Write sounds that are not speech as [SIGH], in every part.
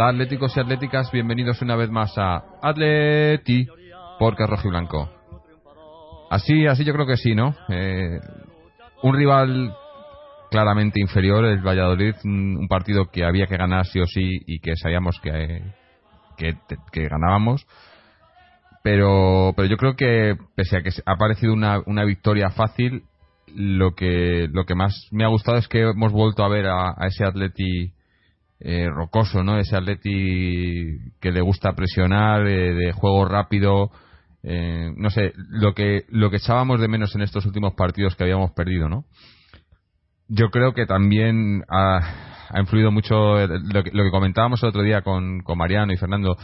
Hola atléticos y atléticas, bienvenidos una vez más a Atleti porque es rojo y blanco. Así, así yo creo que sí, ¿no? Eh, un rival claramente inferior, el Valladolid, un, partido que había que ganar sí o sí y que sabíamos que, que, ganábamos. Pero, pero yo creo que, pese a que ha parecido una, una victoria fácil, lo que, lo que más me ha gustado es que hemos vuelto a ver a, ese Atleti eh, rocoso, ¿no? Ese Atleti que le gusta presionar, eh, de juego rápido, eh, no sé, lo que, lo que echábamos de menos en estos últimos partidos que habíamos perdido, ¿no? Yo creo que también ha, influido mucho lo que, lo que, comentábamos el otro día con, con Mariano y Fernando,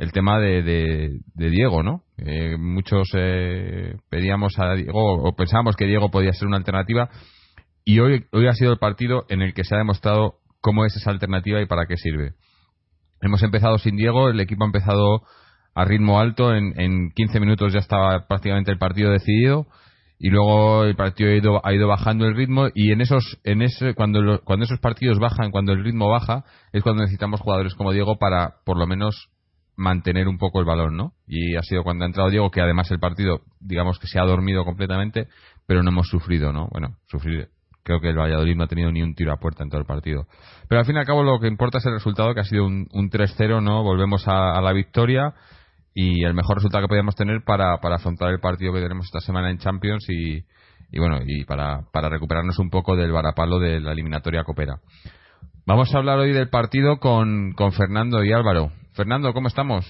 el tema de, de, Diego, ¿no? Eh, muchos eh, pedíamos a Diego o pensábamos que Diego podía ser una alternativa y hoy, hoy ha sido el partido en el que se ha demostrado cómo es esa alternativa y para qué sirve. Hemos empezado sin Diego, el equipo ha empezado a ritmo alto, en, en 15 minutos ya estaba prácticamente el partido decidido y luego el partido ha ido, ha ido bajando el ritmo y en esos en ese cuando cuando esos partidos bajan cuando el ritmo baja es cuando necesitamos jugadores como Diego para por lo menos mantener un poco el balón no y ha sido cuando ha entrado Diego que además el partido digamos que se ha dormido completamente pero no hemos sufrido no bueno sufrir creo que el Valladolid no ha tenido ni un tiro a puerta en todo el partido pero al fin y al cabo lo que importa es el resultado que ha sido un, un 3-0 no volvemos a la victoria y el mejor resultado que podíamos tener para, para afrontar el partido que tenemos esta semana en Champions y, bueno, y para, para recuperarnos un poco del varapalo de la eliminatoria copera. Vamos a hablar hoy del partido con, con Fernando y Álvaro. Fernando, ¿cómo estamos?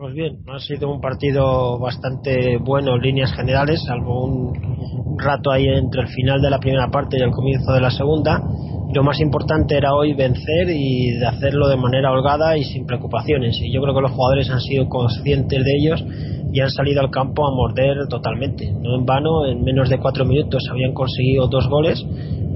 Pues bien, ha sido un partido bastante bueno en líneas generales, salvo un rato ahí entre el final de la primera parte y el comienzo de la segunda lo más importante era hoy vencer y de hacerlo de manera holgada y sin preocupaciones. Y yo creo que los jugadores han sido conscientes de ellos y han salido al campo a morder totalmente. No en vano, en menos de cuatro minutos habían conseguido dos goles,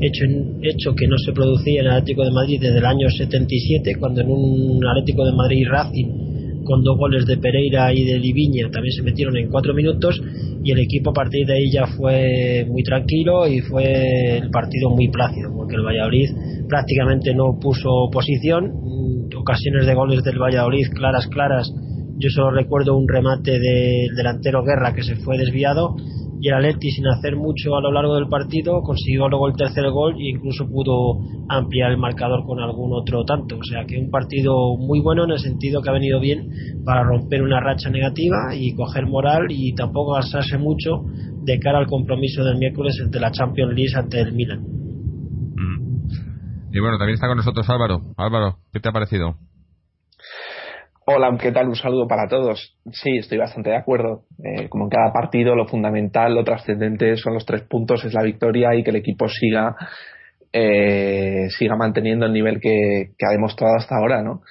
hecho, hecho que no se producía en el Atlético de Madrid desde el año 77, cuando en un Atlético de Madrid Racing con dos goles de Pereira y de Liviña también se metieron en cuatro minutos y el equipo a partir de ahí ya fue muy tranquilo y fue el partido muy plácido porque el Valladolid prácticamente no puso posición mm, ocasiones de goles del Valladolid claras claras. Yo solo recuerdo un remate del delantero Guerra que se fue desviado y el Atleti sin hacer mucho a lo largo del partido consiguió luego el tercer gol e incluso pudo ampliar el marcador con algún otro tanto. O sea que un partido muy bueno en el sentido que ha venido bien para romper una racha negativa y coger moral y tampoco gastarse mucho de cara al compromiso del miércoles entre la Champions League ante el Milan. Mm. Y bueno, también está con nosotros Álvaro. Álvaro, ¿qué te ha parecido? Hola, ¿qué tal? Un saludo para todos. Sí, estoy bastante de acuerdo. Eh, como en cada partido, lo fundamental, lo trascendente son los tres puntos, es la victoria y que el equipo siga eh, siga manteniendo el nivel que, ha demostrado hasta ahora, ¿no?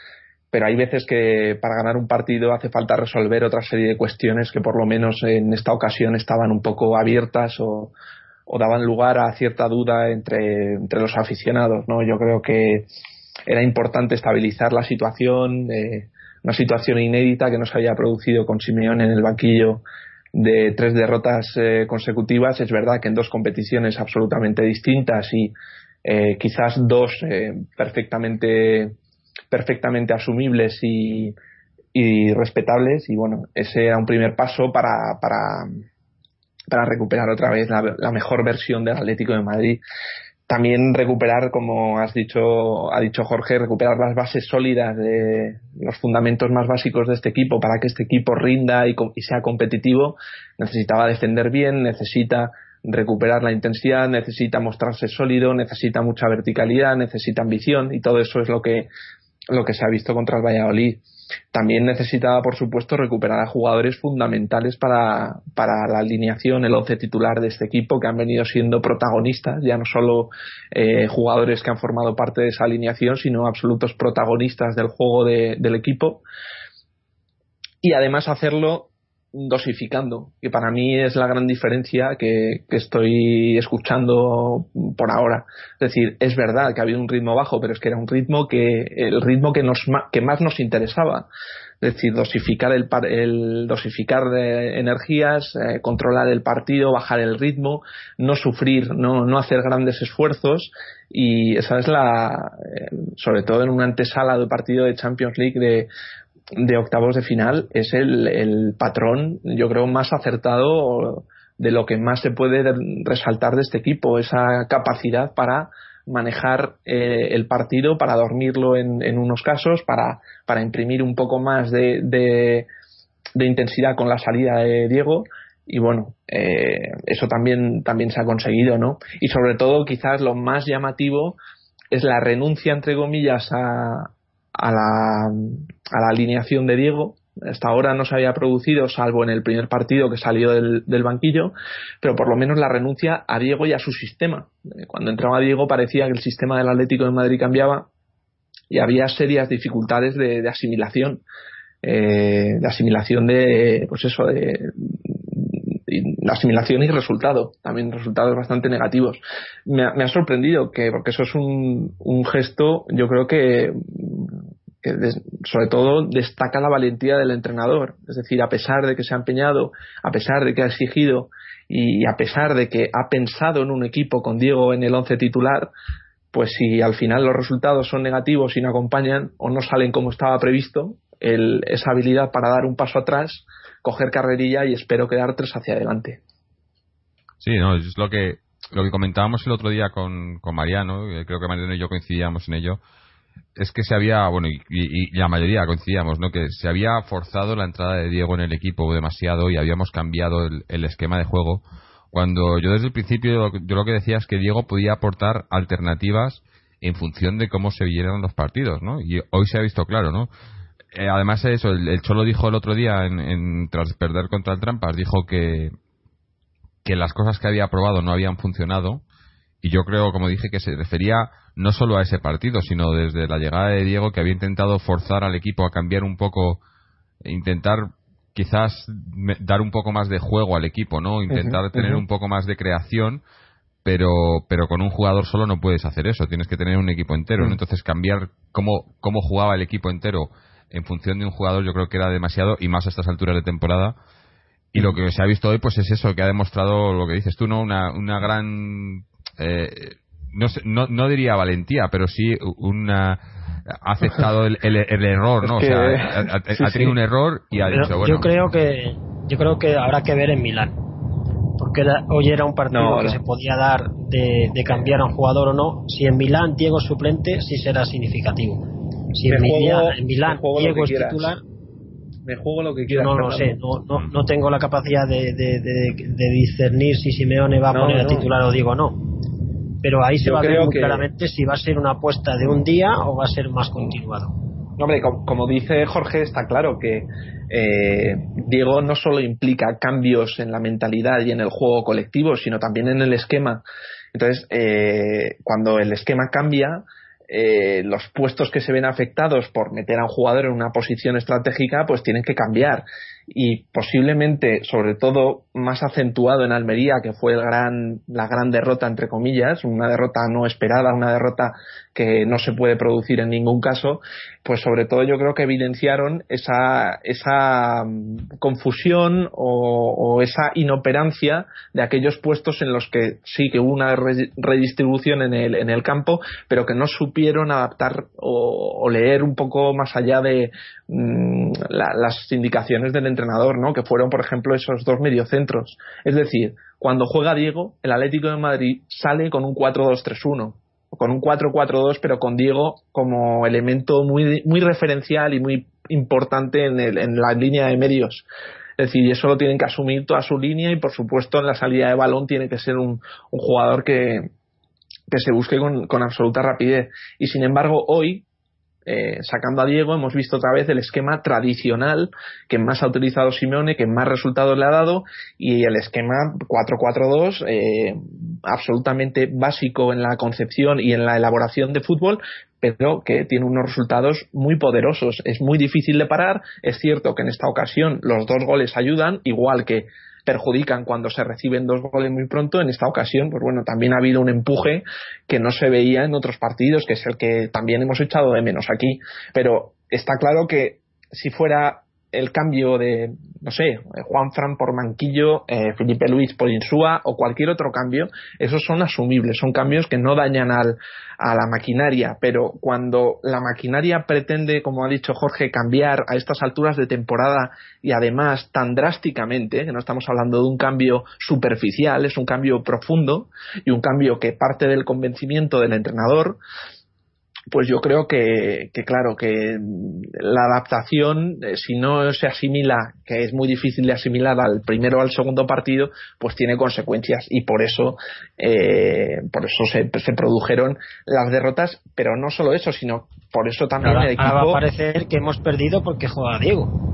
Pero hay veces que para ganar un partido hace falta resolver otra serie de cuestiones que por lo menos en esta ocasión estaban un poco abiertas o, daban lugar a cierta duda entre, entre los aficionados, ¿no? Yo creo que era importante estabilizar la situación, eh, una situación inédita que no se había producido con Simeón en el banquillo de tres derrotas eh, consecutivas. Es verdad que en dos competiciones absolutamente distintas y eh, quizás dos eh, perfectamente, perfectamente asumibles y, y, respetables. Y bueno, ese era un primer paso para, para, recuperar otra vez la mejor versión del Atlético de Madrid también recuperar, como has dicho, ha dicho Jorge, recuperar las bases sólidas de los fundamentos más básicos de este equipo para que este equipo rinda y, sea competitivo. Necesitaba defender bien, necesita recuperar la intensidad, necesita mostrarse sólido, necesita mucha verticalidad, necesita ambición y todo eso es lo que, lo que se ha visto contra el Valladolid también necesitaba, por supuesto, recuperar a jugadores fundamentales para, para la alineación, el once titular de este equipo, que han venido siendo protagonistas, ya no solo eh, jugadores que han formado parte de esa alineación, sino absolutos protagonistas del juego del equipo. Y además hacerlo dosificando, que para mí es la gran diferencia que, estoy escuchando por ahora. Es decir, es verdad que ha habido un ritmo bajo, pero es que era un ritmo que, el ritmo que, nos, que más nos interesaba. Es decir, dosificar el, el dosificar de energías, eh, controlar el partido, bajar el ritmo, no sufrir, no, no hacer grandes esfuerzos y esa es la, eh, sobre todo en una antesala del partido de Champions League de, de octavos de final es el, patrón, yo creo, más acertado de lo que más se puede resaltar de este equipo, esa capacidad para manejar eh, el partido, para dormirlo en, en unos casos, para, para, imprimir un poco más de, de, intensidad con la salida de Diego. Y bueno, eh, eso también, también se ha conseguido, ¿no? Y sobre todo, quizás lo más llamativo es la renuncia, entre comillas, a, a la, alineación de Diego. Hasta ahora no se había producido, salvo en el primer partido que salió del, banquillo, pero por lo menos la renuncia a Diego y a su sistema. Eh, cuando entraba Diego parecía que el sistema del Atlético de Madrid cambiaba y había serias dificultades de, asimilación. Eh, de asimilación de, pues eso, de, asimilación y resultado, también resultados bastante negativos. Me ha, sorprendido que, porque eso es un gesto, yo creo que que sobre todo destaca la valentía del entrenador. Es decir, a pesar de que se ha empeñado, a pesar de que ha exigido y a pesar de que ha pensado en un equipo con Diego en el once titular, pues si al final los resultados son negativos y no acompañan o no salen como estaba previsto, esa habilidad para dar un paso atrás, coger carrerilla y espero quedar tres hacia adelante. Sí, no, es lo que lo que comentábamos el otro día con, con Mariano, creo que Mariano y yo coincidíamos en ello, es que se había, bueno, y, la mayoría coincidíamos, ¿no? Que se había forzado la entrada de Diego en el equipo demasiado y habíamos cambiado el, esquema de juego. Cuando yo desde el principio, yo lo que decía es que Diego podía aportar alternativas en función de cómo se vieran los partidos, ¿no? Y hoy se ha visto claro, ¿no? Eh, además de eso, el, Cholo dijo el otro día, en, tras perder contra el Trampas, dijo que, que las cosas que había probado no habían funcionado. Y yo creo, como dije, que se refería no solo a ese partido, sino desde la llegada de Diego que había intentado forzar al equipo a cambiar un poco, intentar quizás dar un poco más de juego al equipo, ¿no? Intentar tener un poco más de creación, pero pero con un jugador solo no puedes hacer eso, tienes que tener un equipo entero, Entonces cambiar cómo cómo jugaba el equipo entero en función de un jugador yo creo que era demasiado y más a estas alturas de temporada. Y lo que se ha visto hoy pues es eso, que ha demostrado lo que dices tú, ¿no? Una, una gran eh, no, no, no diría valentía, pero sí una ha aceptado el, el, error, ¿no? o sea, ha, [LAUGHS] tenido un error y ha dicho, bueno. Yo creo que yo creo que habrá que ver en Milán. Porque hoy era un partido que se podía dar de, de, cambiar a un jugador o no. Si en Milán Diego es suplente, sí será significativo. Si en, Milán, Diego es titular, me juego lo que quiera. No lo sé, no, no, no, tengo la capacidad de, de, de, discernir si Simeone va a poner a titular o Diego no pero ahí se va a ver muy claramente si va a ser una apuesta de un día o va a ser más continuado. Hombre, como, dice Jorge, está claro que eh, Diego no solo implica cambios en la mentalidad y en el juego colectivo, sino también en el esquema. Entonces, eh, cuando el esquema cambia, eh, los puestos que se ven afectados por meter a un jugador en una posición estratégica, pues tienen que cambiar y posiblemente, sobre todo, más acentuado en Almería, que fue el gran, la gran derrota, entre comillas, una derrota no esperada, una derrota que no se puede producir en ningún caso, pues sobre todo yo creo que evidenciaron esa, esa mm, confusión o, esa inoperancia de aquellos puestos en los que sí que hubo una redistribución en el, en el campo, pero que no supieron adaptar o, leer un poco más allá de mm, las indicaciones del entrenador, ¿no? Que fueron, por ejemplo, esos dos mediocentros. Es decir, cuando juega Diego, el Atlético de Madrid sale con un 4-2-3-1 con un 4-4-2, pero con Diego como elemento muy, referencial y muy importante en, el, en la línea de medios. Es decir, eso lo tienen que asumir toda su línea y por supuesto en la salida de balón tiene que ser un, un jugador que, que se busque con, con absoluta rapidez. Y sin embargo, hoy eh, sacando a Diego, hemos visto otra vez el esquema tradicional que más ha utilizado Simeone, que más resultados le ha dado, y el esquema 4-4-2, eh, absolutamente básico en la concepción y en la elaboración de fútbol, pero que tiene unos resultados muy poderosos. Es muy difícil de parar. Es cierto que en esta ocasión los dos goles ayudan, igual que perjudican cuando se reciben dos goles muy pronto. En esta ocasión, pues bueno, también ha habido un empuje que no se veía en otros partidos, que es el que también hemos echado de menos aquí. Pero está claro que si fuera el cambio de, no sé, Juan Fran por Manquillo, eh, Felipe Luis por Insúa o cualquier otro cambio, esos son asumibles, son cambios que no dañan al, a la maquinaria, pero cuando la maquinaria pretende, como ha dicho Jorge, cambiar a estas alturas de temporada y además tan drásticamente, que no estamos hablando de un cambio superficial, es un cambio profundo y un cambio que parte del convencimiento del entrenador, pues yo creo que, claro, que la adaptación, eh, si no se asimila, que es muy difícil de asimilar al primero o al segundo partido, pues tiene consecuencias y por eso, eh, por eso se, produjeron las derrotas, pero no solo eso, sino por eso también el equipo. va a parecer que hemos perdido porque juega Diego.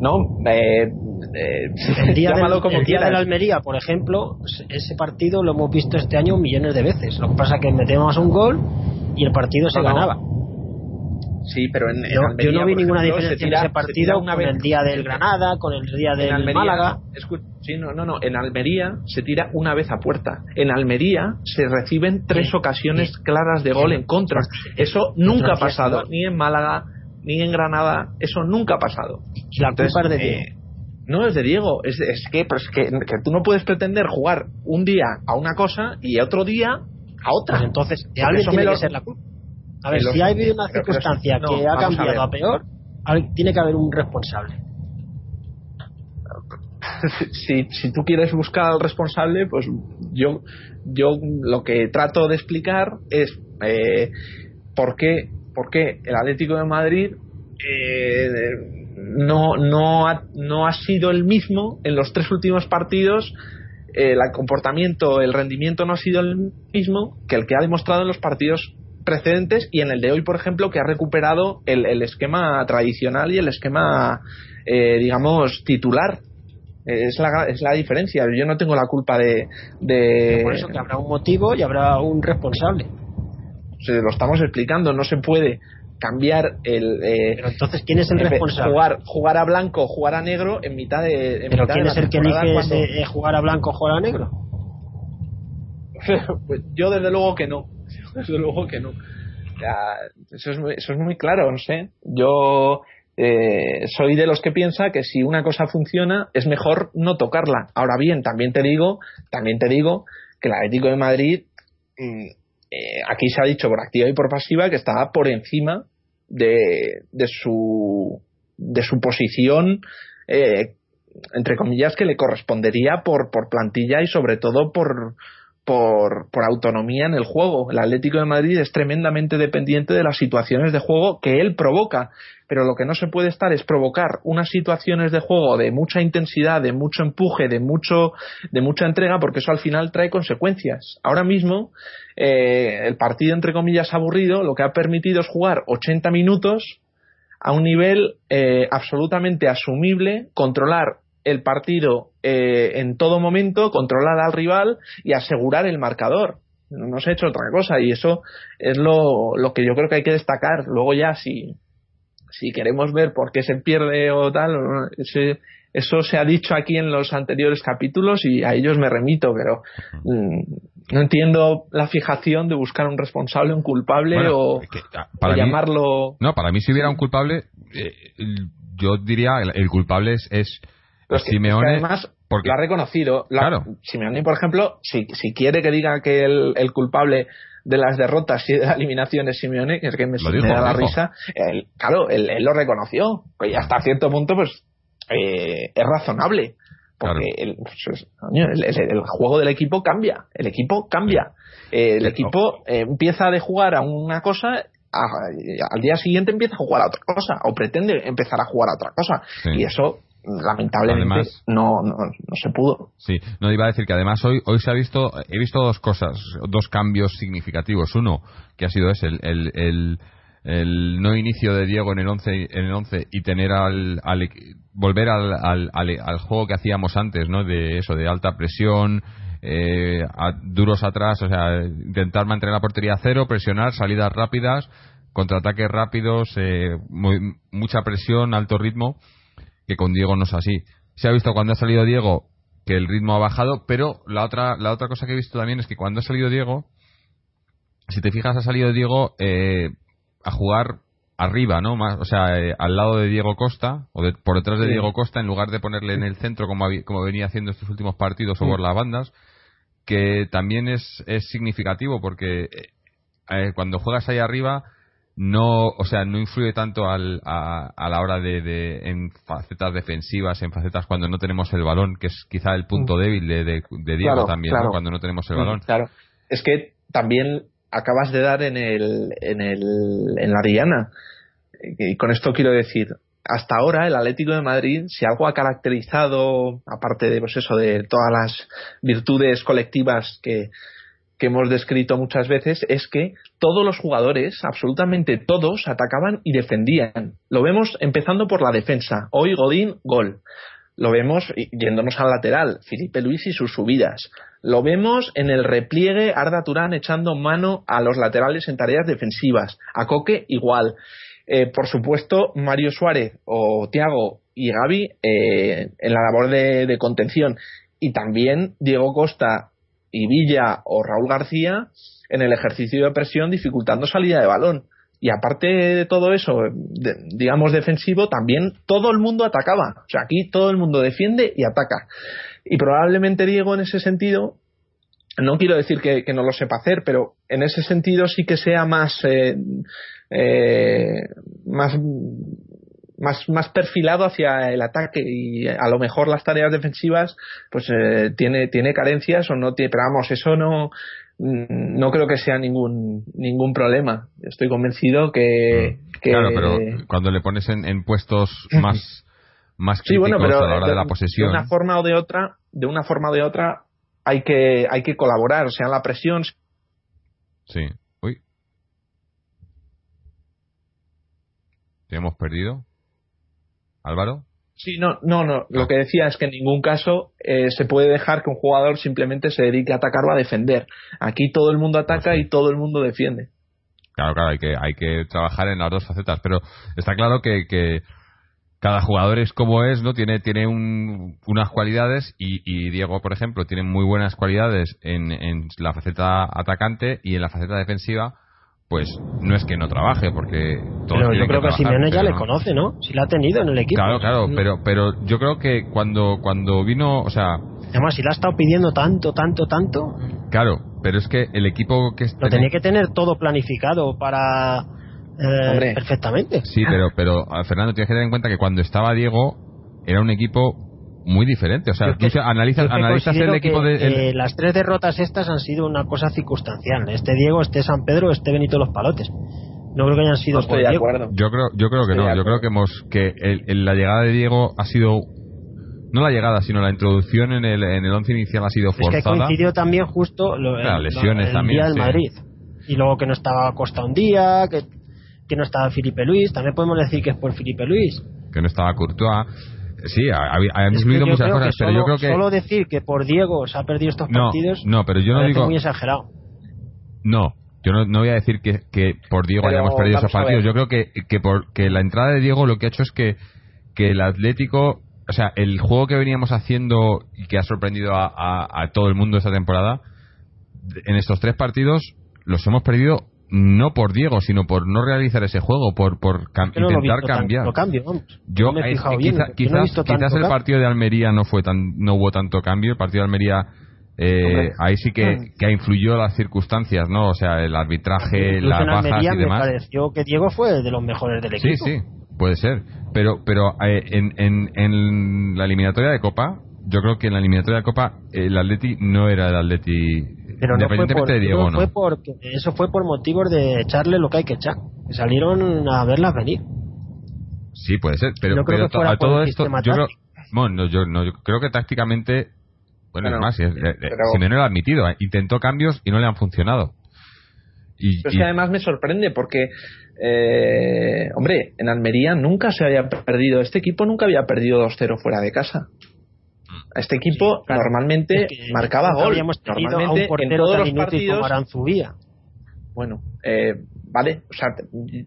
No, eh, el día, del, como el día de la Almería, por ejemplo, ese partido lo hemos visto este año millones de veces. Lo que pasa es que metemos un gol y el partido se ganaba. Sí, pero en, yo no vi ninguna diferencia en ese partido con el día del Granada, con el día del Málaga. Sí, no, no, no. En Almería se tira una vez a puerta. En Almería se reciben tres ocasiones claras de gol en contra. Eso nunca ha pasado, ni en Málaga, ni en Granada. Eso nunca ha pasado. La culpa de. Eh, no es de Diego, es, es, que, pues que, que, tú no puedes pretender jugar un día a una cosa y otro día a otra. Pues entonces, alguien tiene que ser la culpa. A ver, si hay una circunstancia que, ha cambiado a, peor, tiene que haber un responsable. si, si tú quieres buscar al responsable, pues yo, yo lo que trato de explicar es eh, por, qué, por qué el Atlético de Madrid eh, no, no, ha, no ha sido el mismo en los tres últimos partidos el comportamiento, el rendimiento no ha sido el mismo que el que ha demostrado en los partidos precedentes y en el de hoy, por ejemplo, que ha recuperado el, esquema tradicional y el esquema, eh, digamos, titular. Es la, es la diferencia. Yo no tengo la culpa de. de... Por eso que habrá un motivo y habrá un responsable. Se lo estamos explicando. No se puede cambiar el. Eh, Pero entonces, ¿quién es el responsable? Jugar, jugar a blanco, jugar a negro en mitad de. ¿Pero quién es el que elige eh, jugar a blanco o jugar a negro? [LAUGHS] pues yo, desde luego que no. [LAUGHS] Desde luego que no. eso, es muy, eso es muy claro, no sé. Yo. Eh, soy de los que piensa que si una cosa funciona es mejor no tocarla. Ahora bien, también te digo, también te digo que el Atlético de Madrid mm, aquí se ha dicho por activa y por pasiva que está por encima de, su, de su posición, eh, entre comillas, que le correspondería por, por plantilla y sobre todo por, por, por, autonomía en el juego. El Atlético de Madrid es tremendamente dependiente de las situaciones de juego que él provoca, pero lo que no se puede estar es provocar unas situaciones de juego de mucha intensidad, de mucho empuje, de mucho, de mucha entrega, porque eso al final trae consecuencias. Ahora mismo, eh, el partido entre comillas aburrido, lo que ha permitido es jugar 80 minutos a un nivel eh, absolutamente asumible, controlar el partido eh, en todo momento, controlar al rival y asegurar el marcador. No, se ha hecho otra cosa y eso es lo, lo, que yo creo que hay que destacar. Luego ya si, si queremos ver por qué se pierde o tal, eso se ha dicho aquí en los anteriores capítulos y a ellos me remito, pero mm, no entiendo la fijación de buscar un responsable, un culpable o, para llamarlo... No, para mí si hubiera un culpable, eh, yo diría el, el culpable es, es Simeone. además porque... lo ha reconocido. claro. Simeone, por ejemplo, si, si quiere que diga que el, el culpable de las derrotas y de la eliminación de Simeone, que es que me, da la risa, claro, él, lo reconoció. y hasta cierto punto, pues, eh, es razonable. Porque pues, el, el, juego del equipo cambia. El equipo cambia. el equipo empieza de jugar a una cosa al día siguiente empieza a jugar a otra cosa o pretende empezar a jugar a otra cosa y eso lamentablemente no, no, se pudo. Sí, no iba a decir que además hoy hoy se ha visto he visto dos cosas, dos cambios significativos. Uno que ha sido ese el, el, el no inicio de Diego en el 11 en el 11 y tener al, al volver al, al, al, juego que hacíamos antes, ¿no? De eso, de alta presión, eh, duros atrás, o sea, intentar mantener la portería a cero, presionar, salidas rápidas, contraataques rápidos, eh, mucha presión, alto ritmo, que con Diego no es así. Se ha visto cuando ha salido Diego que el ritmo ha bajado, pero la otra, la otra cosa que he visto también es que cuando ha salido Diego, si te fijas, ha salido Diego eh, a jugar arriba, ¿no? Más, o sea, eh, al lado de Diego Costa, o por detrás de Diego Costa, en lugar de ponerle en el centro como, como venía haciendo estos últimos partidos o por las bandas, que también es, es significativo porque eh, cuando juegas ahí arriba no o sea no influye tanto al, a, a, la hora de, de, en facetas defensivas en facetas cuando no tenemos el balón que es quizá el punto mm. débil de, de, Diego también cuando no tenemos el mm, balón. claro. Es que también acabas de dar en el en el en la diana y con esto quiero decir hasta ahora el Atlético de Madrid, si algo ha caracterizado, aparte de pues eso, de todas las virtudes colectivas que, que hemos descrito muchas veces, es que todos los jugadores, absolutamente todos, atacaban y defendían. Lo vemos empezando por la defensa. Hoy Godín, gol. Lo vemos yéndonos al lateral, Felipe Luis y sus subidas. Lo vemos en el repliegue, Arda Turán echando mano a los laterales en tareas defensivas. A Coque igual. Eh, por supuesto, Mario Suárez o Tiago y Gaby eh, en la labor de, contención. Y también Diego Costa y Villa o Raúl García en el ejercicio de presión dificultando salida de balón. Y aparte de todo eso, digamos defensivo, también todo el mundo atacaba. O sea, aquí todo el mundo defiende y ataca. Y probablemente Diego en ese sentido, no quiero decir que, no lo sepa hacer, pero en ese sentido sí que sea más eh, eh, más, más, más perfilado hacia el ataque y a lo mejor las tareas defensivas pues eh, tiene, tiene carencias o no tiene, pero vamos, eso no, no creo que sea ningún ningún problema. Estoy convencido que, mm, claro, pero cuando le pones en, puestos [LAUGHS] más más críticos a la hora de, la posesión, de una forma o de otra, de una forma o de otra hay que hay que colaborar, o sea, la presión. Sí. hemos perdido? Álvaro. Sí, no, no, no. Lo que decía es que en ningún caso eh, se puede dejar que un jugador simplemente se dedique a atacar o a defender. Aquí todo el mundo ataca y todo el mundo defiende. Claro, claro, hay que, hay que trabajar en las dos facetas, pero está claro que, que cada jugador es como es, ¿no? Tiene, tiene unas cualidades y, y, Diego, por ejemplo, tiene muy buenas cualidades en, en la faceta atacante y en la faceta defensiva pues no es que no trabaje, porque Pero yo creo que, Simeone ya le conoce, ¿no? Si la ha tenido en el equipo. Claro, claro, pero, pero yo creo que cuando, cuando vino, o sea... Además, si la ha estado pidiendo tanto, tanto, tanto... Claro, pero es que el equipo que... Lo tenía que tener todo planificado para... Eh, perfectamente. Sí, pero, pero Fernando, tienes que tener en cuenta que cuando estaba Diego era un equipo muy diferente. O sea, tú analizas, analizas el equipo de. las tres derrotas estas han sido una cosa circunstancial. Este Diego, este San Pedro, este Benito Los Palotes. No creo que hayan sido Diego. Yo creo, yo creo que no. Yo creo que hemos que el, la llegada de Diego ha sido no la llegada, sino la introducción en el, en el once inicial ha sido forzada. Es que coincidió también justo lo, lesiones el, también, día del Madrid. Y luego que no estaba Costa un día, que, que no estaba Felipe Luis, también podemos decir que es por Felipe Luis. Que no estaba Courtois. Sí, ha, influido muchas cosas, pero yo creo que. Solo decir que por Diego se ha perdido estos partidos. No, pero yo no digo. muy exagerado. No, yo no, voy a decir que, que por Diego hayamos perdido esos partidos. Yo creo que, que, por, que la entrada de Diego lo que ha hecho es que, que el Atlético. O sea, el juego que veníamos haciendo y que ha sorprendido a, a todo el mundo esta temporada, en estos tres partidos los hemos perdido no por Diego, sino por no realizar ese juego, por, por intentar cambiar. cambio, Yo, quizás, el partido de Almería no fue tan, no hubo tanto cambio. El partido de Almería eh, ahí sí que, mm. que influyó las circunstancias, ¿no? O sea, el arbitraje, las bajas y demás. Me pareció que Diego fue de los mejores del equipo. Sí, sí, puede ser. Pero, pero eh, en, en, en la eliminatoria de Copa, yo creo que en la eliminatoria de Copa el Atleti no era el Atleti pero no fue por, de Diego, no, Fue eso fue por motivos de echarle lo que hay que echar. Que salieron a verlas venir. Sí, puede ser. Pero, a todo esto, yo creo, bueno, yo, no, yo creo que tácticamente, bueno, es más, si, eh, eh, lo ha admitido, eh, intentó cambios y no le han funcionado. Y, Pero es que además me sorprende porque, eh, hombre, en Almería nunca se había perdido, este equipo nunca había perdido 2-0 fuera de casa. Este equipo normalmente marcaba gol. Normalmente en todos los partidos. Bueno, eh, vale, o sea,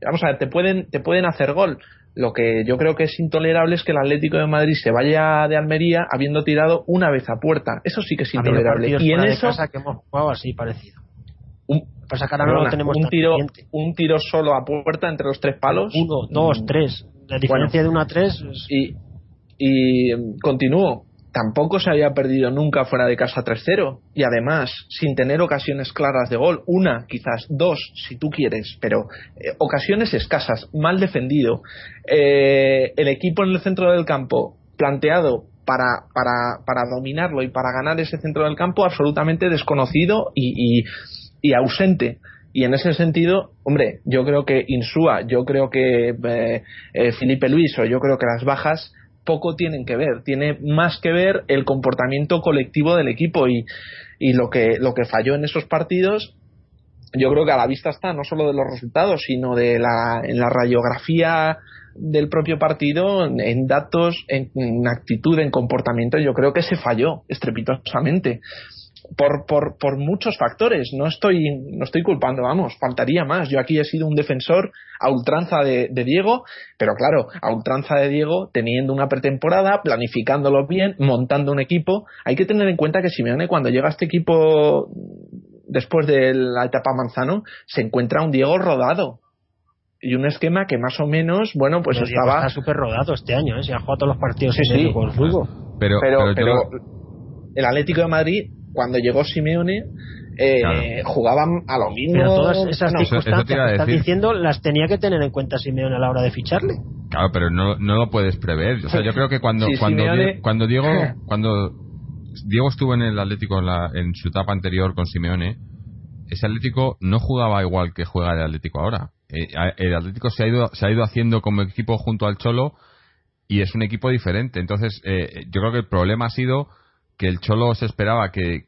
vamos a ver, te pueden, te pueden hacer gol. Lo que yo creo que es intolerable es que el Atlético de Madrid se vaya de Almería habiendo tirado una vez a puerta. Eso sí que es intolerable. Y en eso que hemos jugado así parecido. Un, un tiro, un tiro solo a puerta entre los tres palos. Uno, dos, mm. tres. La diferencia de una a tres. Y, y mm, continúo tampoco se había perdido nunca fuera de casa 3-0 y además sin tener ocasiones claras de gol, una, quizás dos, si tú quieres, pero eh, ocasiones escasas, mal defendido, eh, el equipo en el centro del campo planteado para, para, para, dominarlo y para ganar ese centro del campo absolutamente desconocido y, y, ausente. Y en ese sentido, hombre, yo creo que Insúa, yo creo que eh, Felipe Luis o yo creo que las bajas poco tienen que ver, tiene más que ver el comportamiento colectivo del equipo y, lo, que, lo que falló en esos partidos yo creo que a la vista está no solo de los resultados, sino de la, en la radiografía del propio partido, en, datos, en, actitud, en comportamiento, yo creo que se falló estrepitosamente por, por, por muchos factores. No estoy, no estoy culpando, vamos, faltaría más. Yo aquí he sido un defensor a ultranza de, Diego, pero claro, a ultranza de Diego, teniendo una pretemporada, planificándolo bien, montando un equipo. Hay que tener en cuenta que Simeone, cuando llega a este equipo después de la etapa Manzano, se encuentra un Diego rodado, y un esquema que más o menos, bueno, pues estaba. Está súper rodado este año, ¿eh? Se ha jugado todos los partidos sí, sí. Pero, pero, pero, el Atlético de Madrid cuando llegó Simeone eh, jugaban a lo mismo. Pero todas esas circunstancias que estás diciendo las tenía que tener en cuenta Simeone a la hora de ficharle. Claro, pero no, no lo puedes prever. O sea, yo creo que cuando, cuando, cuando Diego [LAUGHS] cuando Diego estuvo en el Atlético en, la, en su etapa anterior con Simeone, ese Atlético no jugaba igual que juega el Atlético ahora. Eh, el Atlético se ha ido se ha ido haciendo como equipo junto al Cholo y es un equipo diferente. Entonces, eh, yo creo que el problema ha sido que el Cholo se esperaba que,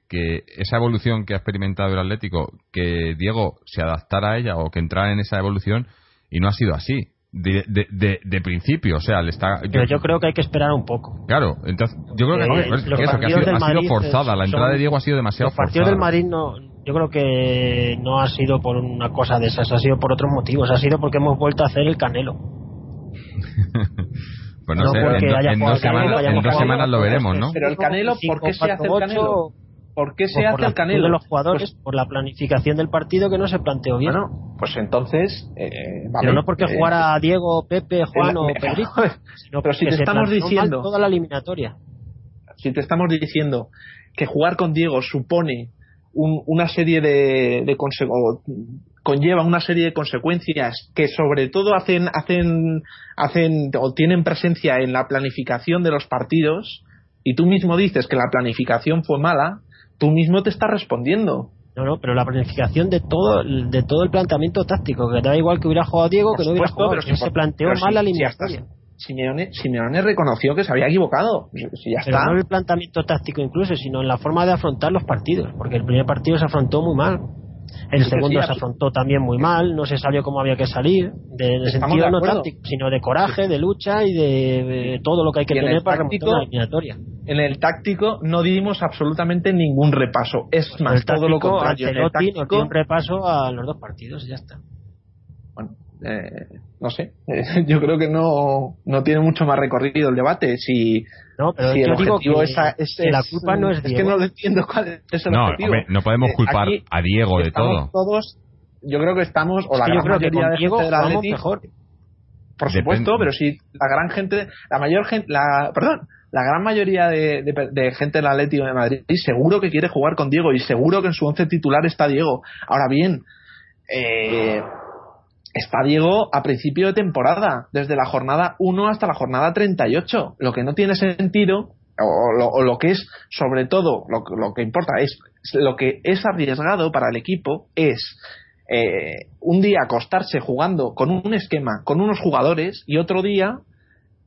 esa evolución que ha experimentado el Atlético, que Diego se adaptara a ella o que entrara en esa evolución, y no ha sido así. De, de, principio, o sea, le está. Yo, Pero yo creo que hay que esperar un poco. Claro, entonces yo creo que, eh, ha, sido, forzada, la entrada de Diego ha sido demasiado forzada. Los partidos del Madrid no, yo creo que no ha sido por una cosa de esas, ha sido por otros motivos, ha sido porque hemos vuelto a hacer el canelo. [LAUGHS] Pues no, sé, en, dos, semanas, lo veremos, ¿no? Pero el Canelo, ¿por qué se hace el Canelo? ¿Por qué se hace el Canelo? de los jugadores, pues por la planificación del partido que no se planteó bien. Bueno, pues entonces. Eh, pero no porque eh, jugara Diego, Pepe, Juan o Pedrito, sino pero si te estamos diciendo. Toda la eliminatoria. Si te estamos diciendo que jugar con Diego supone una serie de, de conlleva una serie de consecuencias que sobre todo hacen, hacen, hacen o tienen presencia en la planificación de los partidos y tú mismo dices que la planificación fue mala, tú mismo te estás respondiendo. No, no, pero la planificación de todo, de todo el planteamiento táctico, que da igual que hubiera jugado Diego, que no hubiera jugado, pero se planteó mal la alineación. Simeone, Simeone, reconoció que se había equivocado. Si ya pero no en el planteamiento táctico incluso, sino en la forma de afrontar los partidos, porque el primer partido se afrontó muy mal. El segundo se afrontó también muy mal, no se salió cómo había que salir, de, el sentido no táctico, sino de coraje, de lucha y de, todo lo que hay que tener para remontar la eliminatoria. En el táctico no dimos absolutamente ningún repaso, es más, todo lo contrario. El táctico, un repaso a los dos partidos y ya está. Bueno, eh, no sé, [LAUGHS] yo creo que no, no tiene mucho más recorrido el debate. Si, no, pero yo digo que, la culpa no es Diego. Es que no entiendo cuál es el no, objetivo. no podemos eh, culpar a Diego de todo. Todos, yo creo que estamos, o la gran mayoría de Diego gente de mejor. Por supuesto, pero si la gran gente, la mayor gente, la, perdón, la gran mayoría de, de, de, gente del Atlético de Madrid seguro que quiere jugar con Diego y seguro que en su once titular está Diego. Ahora bien, eh, está Diego a principio de temporada, desde la jornada 1 hasta la jornada 38. Lo que no tiene sentido, o lo, que es, sobre todo, lo, que importa es, lo que es arriesgado para el equipo es eh, un día acostarse jugando con un esquema, con unos jugadores, y otro día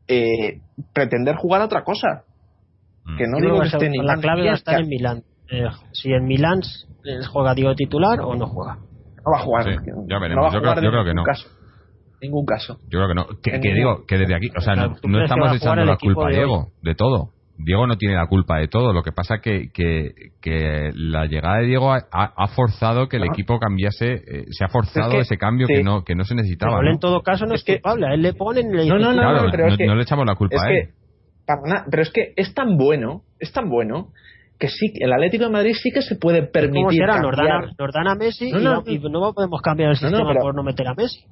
eh, pretender jugar a otra cosa. Mm. Que no digo que esté en La clave va a estar en Milán. Eh, si en Milán juega Diego titular o no juega. No va a jugar. Sí, no ya veremos. a Yo creo- yo creo que ningún no. Caso. Ningún caso. Yo creo que no. Que, que digo, que desde aquí, o sea, no, ¿tú no estamos echando la culpa a de Diego, de todo. Diego no tiene la culpa de todo. Lo que pasa que, que, que la llegada de Diego ha, ha forzado que el No. equipo cambiase, eh, se ha forzado Es que- ese cambio sí. que no que no se necesitaba. Pero él ¿no? en todo caso no es, Es que-. A él le ponen le No, no, no, Claro, no, pero es no- que- no le echamos la culpa es a él. que, para nada, pero es que es tan bueno, es tan bueno, que sí, el Atlético de Madrid sí que se puede permitir ¿Cómo será? Nos dan, cambiar. a, nos dan a Messi No, y, no, y no podemos cambiar el sistema por no meter a Messi.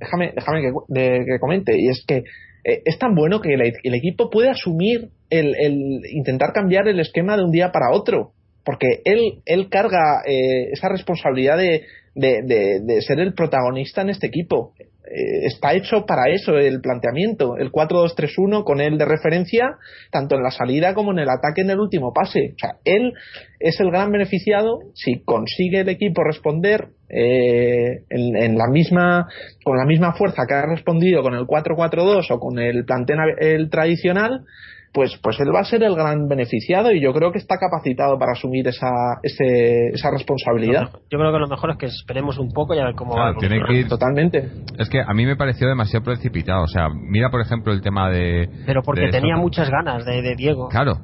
déjame, déjame que, de- que comente, y es que eh, es tan bueno que el, el equipo puede asumir el, el intentar cambiar el esquema de un día para otro, porque él, él carga eh, esa responsabilidad de, de, de- de ser el protagonista en este equipo. Eh, está hecho para eso el planteamiento, el 4-2-3-1 con él de referencia, tanto en la salida como en el ataque en el último pase. O sea, él es el gran beneficiado si consigue el equipo responder eh, en, en la misma con la misma fuerza que ha respondido con el 4-4-2 o con el plantel el tradicional pues pues él va a ser el gran beneficiado y yo creo que está capacitado para asumir esa ese- esa responsabilidad Yo creo que lo mejor es que esperemos un poco y a ver cómo Claro, va. tiene que ir- totalmente Es que a mí me pareció demasiado precipitado. O sea, mira por ejemplo el tema de. Pero porque de tenía muchas ganas de, de Diego. Claro.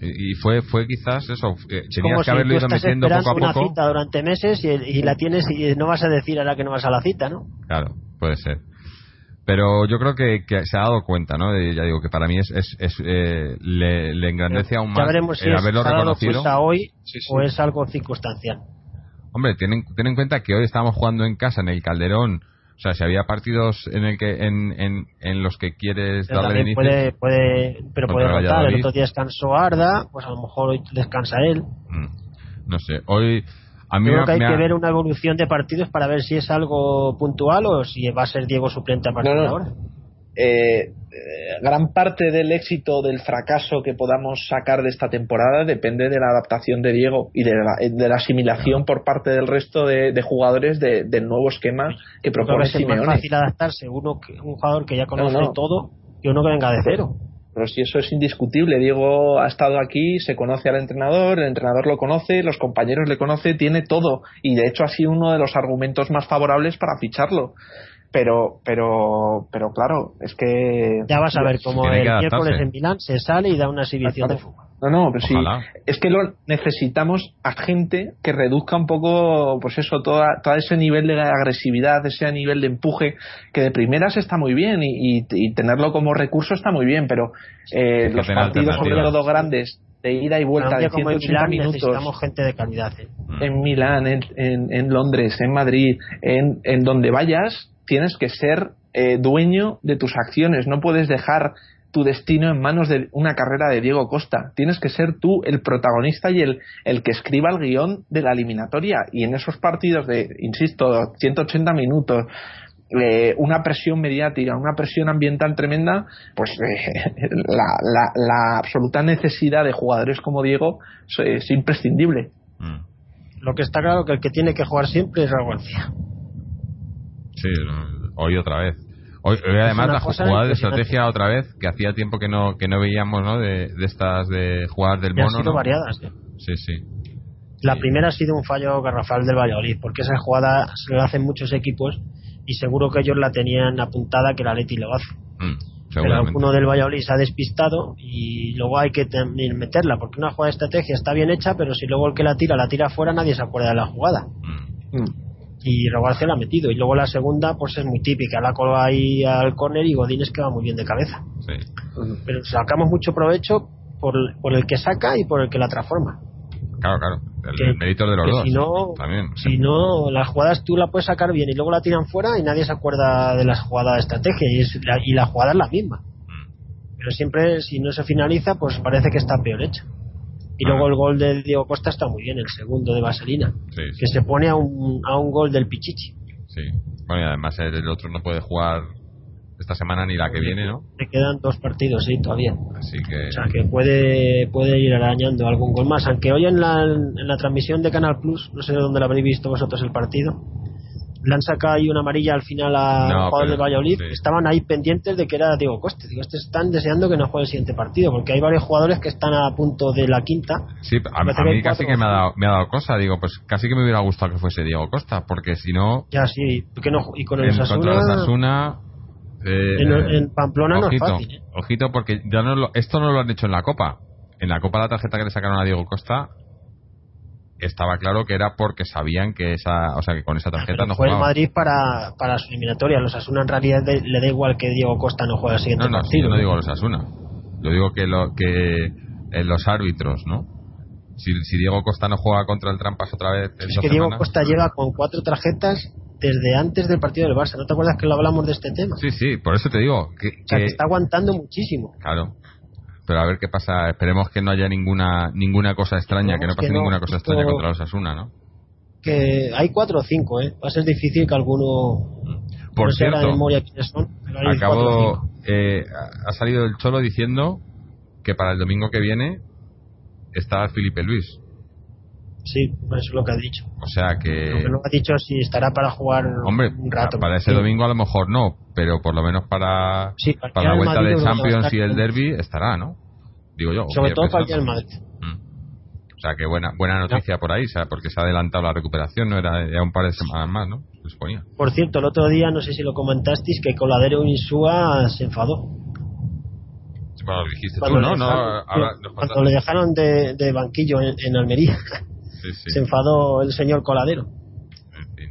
Y fue, fue quizás eso. eh, Tenías como que haberlo ido metiendo poco a una poco. cita durante meses y, y la tienes y no vas a decir ahora que no vas a la cita, ¿no? Claro, puede ser. Pero yo creo que, que se ha dado cuenta, ¿no? De- ya digo que para mí es, es, es, eh, le, le engrandece aún más veremos si el haberlo reconocido. hoy Sí, sí. o es algo circunstancial. Hombre, ten en, ten en cuenta que hoy estábamos jugando en casa en el Calderón. O sea, si había partidos en el que en, en, en los que quieres Pero darle inicio. puede, puede, pero puede rotar. El otro día descansó Arda, pues a lo mejor hoy descansa él. Mm, No sé, hoy a mí Yo me, creo que hay me que ha- ver una evolución de partidos para ver si es algo puntual o si va a ser Diego suplente a partir No, no. de ahora. Eh, eh, gran parte del éxito o del fracaso que podamos sacar de esta temporada depende de la adaptación de Diego y de la, de la asimilación por parte del resto de, de jugadores de- del nuevo esquema que propone que es más Simeone. fácil adaptarse uno que, un jugador que ya conoce no. todo que uno que venga de cero. Pero si eso es indiscutible, Diego ha estado aquí, se conoce al entrenador, el entrenador lo conoce, los compañeros le conoce, tiene todo y de hecho ha sido uno de los argumentos más favorables para ficharlo. Pero, pero, pero claro, es que Ya vas a ver cómo el miércoles en Milán se sale y da una exhibición de fútbol. No, no, pero sí. Es que lo necesitamos a gente que reduzca un poco, pues eso, toda, todo ese nivel de agresividad, ese nivel de empuje, que de primeras está muy bien y, y- y tenerlo como recurso está muy bien, pero eh, los partidos, sobre todo grandes, de ida y vuelta de día como en 180 Milán minutos necesitamos gente de calidad. ¿eh? Mm. en Milán, en, en- en Londres, en Madrid, en, en donde vayas, tienes que ser eh, dueño de tus acciones. No puedes dejar tu destino en manos de una carrera de Diego Costa. Tienes que ser tú el protagonista y el, el que escriba el guion de la eliminatoria. Y en esos partidos de, insisto, 180 minutos, eh, una presión mediática, una presión ambiental tremenda, pues eh, [LAUGHS] la, la- la absoluta necesidad de jugadores como Diego es, es imprescindible. Mm. Lo que está claro que el que tiene que jugar siempre es Raúl García. Sí, hoy otra vez. Hoy, hoy además la jugada de estrategia otra vez, que hacía tiempo que no que no veíamos, ¿no? De, de estas de jugar del Y han mono, sido ¿no? variadas. ¿eh? Sí, sí. La Sí. primera ha sido un fallo garrafal del Valladolid, porque esa jugada se la hacen muchos equipos y seguro que ellos la tenían apuntada que la Leti lo hace. Mm, Pero uno del Valladolid se ha despistado y luego hay que meterla, porque una jugada de estrategia está bien hecha, pero si luego el que la tira la tira fuera, nadie se acuerda de la jugada. Mm. Y García la ha metido. Y luego la segunda, pues es muy típica, la colga ahí al córner y Godínez que va muy bien de cabeza. Sí. Pero sacamos mucho provecho por, por el que saca y por el que la transforma. Claro, claro. El, Que- mérito de los dos. si no- También. Si no, las jugadas tú la puedes sacar bien y luego la tiran fuera y nadie se acuerda de las jugadas de estrategia y, es la, y la jugada es la misma. Mm. Pero siempre, si no se finaliza, pues parece que está peor hecha. Y luego el gol de Diego Costa está muy bien, el segundo de Vaselina, Sí, sí. que se pone a un, a un gol del Pichichi. Sí. Bueno, y además el, otro no puede jugar esta semana ni la que viene, ¿no? Le quedan dos partidos, sí, todavía. Así que. O sea que puede, puede ir arañando algún gol más. Aunque hoy en la, en la transmisión de Canal Plus, no sé de dónde lo habréis visto vosotros el partido, le han sacado ahí una amarilla al final a No, jugador pero- de Valladolid, sí. estaban ahí pendientes de que era Diego Costa. Digo, estos están deseando que no juegue el siguiente partido, porque hay varios jugadores que están a punto de la quinta. Sí, a, a mí casi que me ha, dado, me ha dado cosa. Digo, pues casi que me hubiera gustado que fuese Diego Costa, porque si no, Ya sí, ¿por qué no? Y con el Osasuna, Osasuna. eh, en, en Pamplona ojito, no es fácil. ¿eh? ojito, porque ya no lo- esto no lo han hecho en la Copa. En la Copa la tarjeta que le sacaron a Diego Costa estaba claro que era porque sabían que esa, o sea, que con esa tarjeta no fue el jugaba. Madrid para, para su eliminatoria. Los Asuna en realidad de- le da igual que Diego Costa no juegue el siguiente No, no, sí, partido. yo no digo los Asuna. Yo digo que lo que en los árbitros, ¿no? Si, si Diego Costa no juega contra el Trampas otra vez Es que Diego semanas- Costa llega con cuatro tarjetas desde antes del partido del Barça. ¿No te acuerdas que lo hablamos de este tema? Sí, sí, por eso te digo que, O sea, que- que está aguantando muchísimo. claro. Pero a ver qué pasa. Esperemos que no haya ninguna ninguna cosa extraña, que no pase que no. ninguna cosa extraña contra los Asuna, ¿no? Que hay cuatro o cinco, ¿eh? Va a ser difícil que alguno. Por no cierto, memoria quiénes son, pero hay cuatro o acabo eh, ha ha salido el cholo diciendo que para el domingo que viene está Felipe Luis. Sí, eso es lo que ha dicho. O sea Lo que no ha dicho si estará para jugar hombre, un rato. para ese domingo a lo mejor no, pero por lo menos para Sí, para para la el vuelta Madrid de Champions y el Derby estará, ¿no? Digo yo. Sobre todo para el Madrid. Mm. O sea que buena buena noticia por ahí, o sea, porque se ha adelantado la recuperación, no era ya un par de semanas más, ¿no? Se suponía. Por cierto, el otro día, no sé si lo comentasteis, que Coladero Insúa se enfadó. Bueno, lo dijiste tú, Cuando, ¿no? le, dejaron, no, cuando le dejaron de, de banquillo en, en Almería, Sí, sí. se enfadó el señor Coladero. En fin.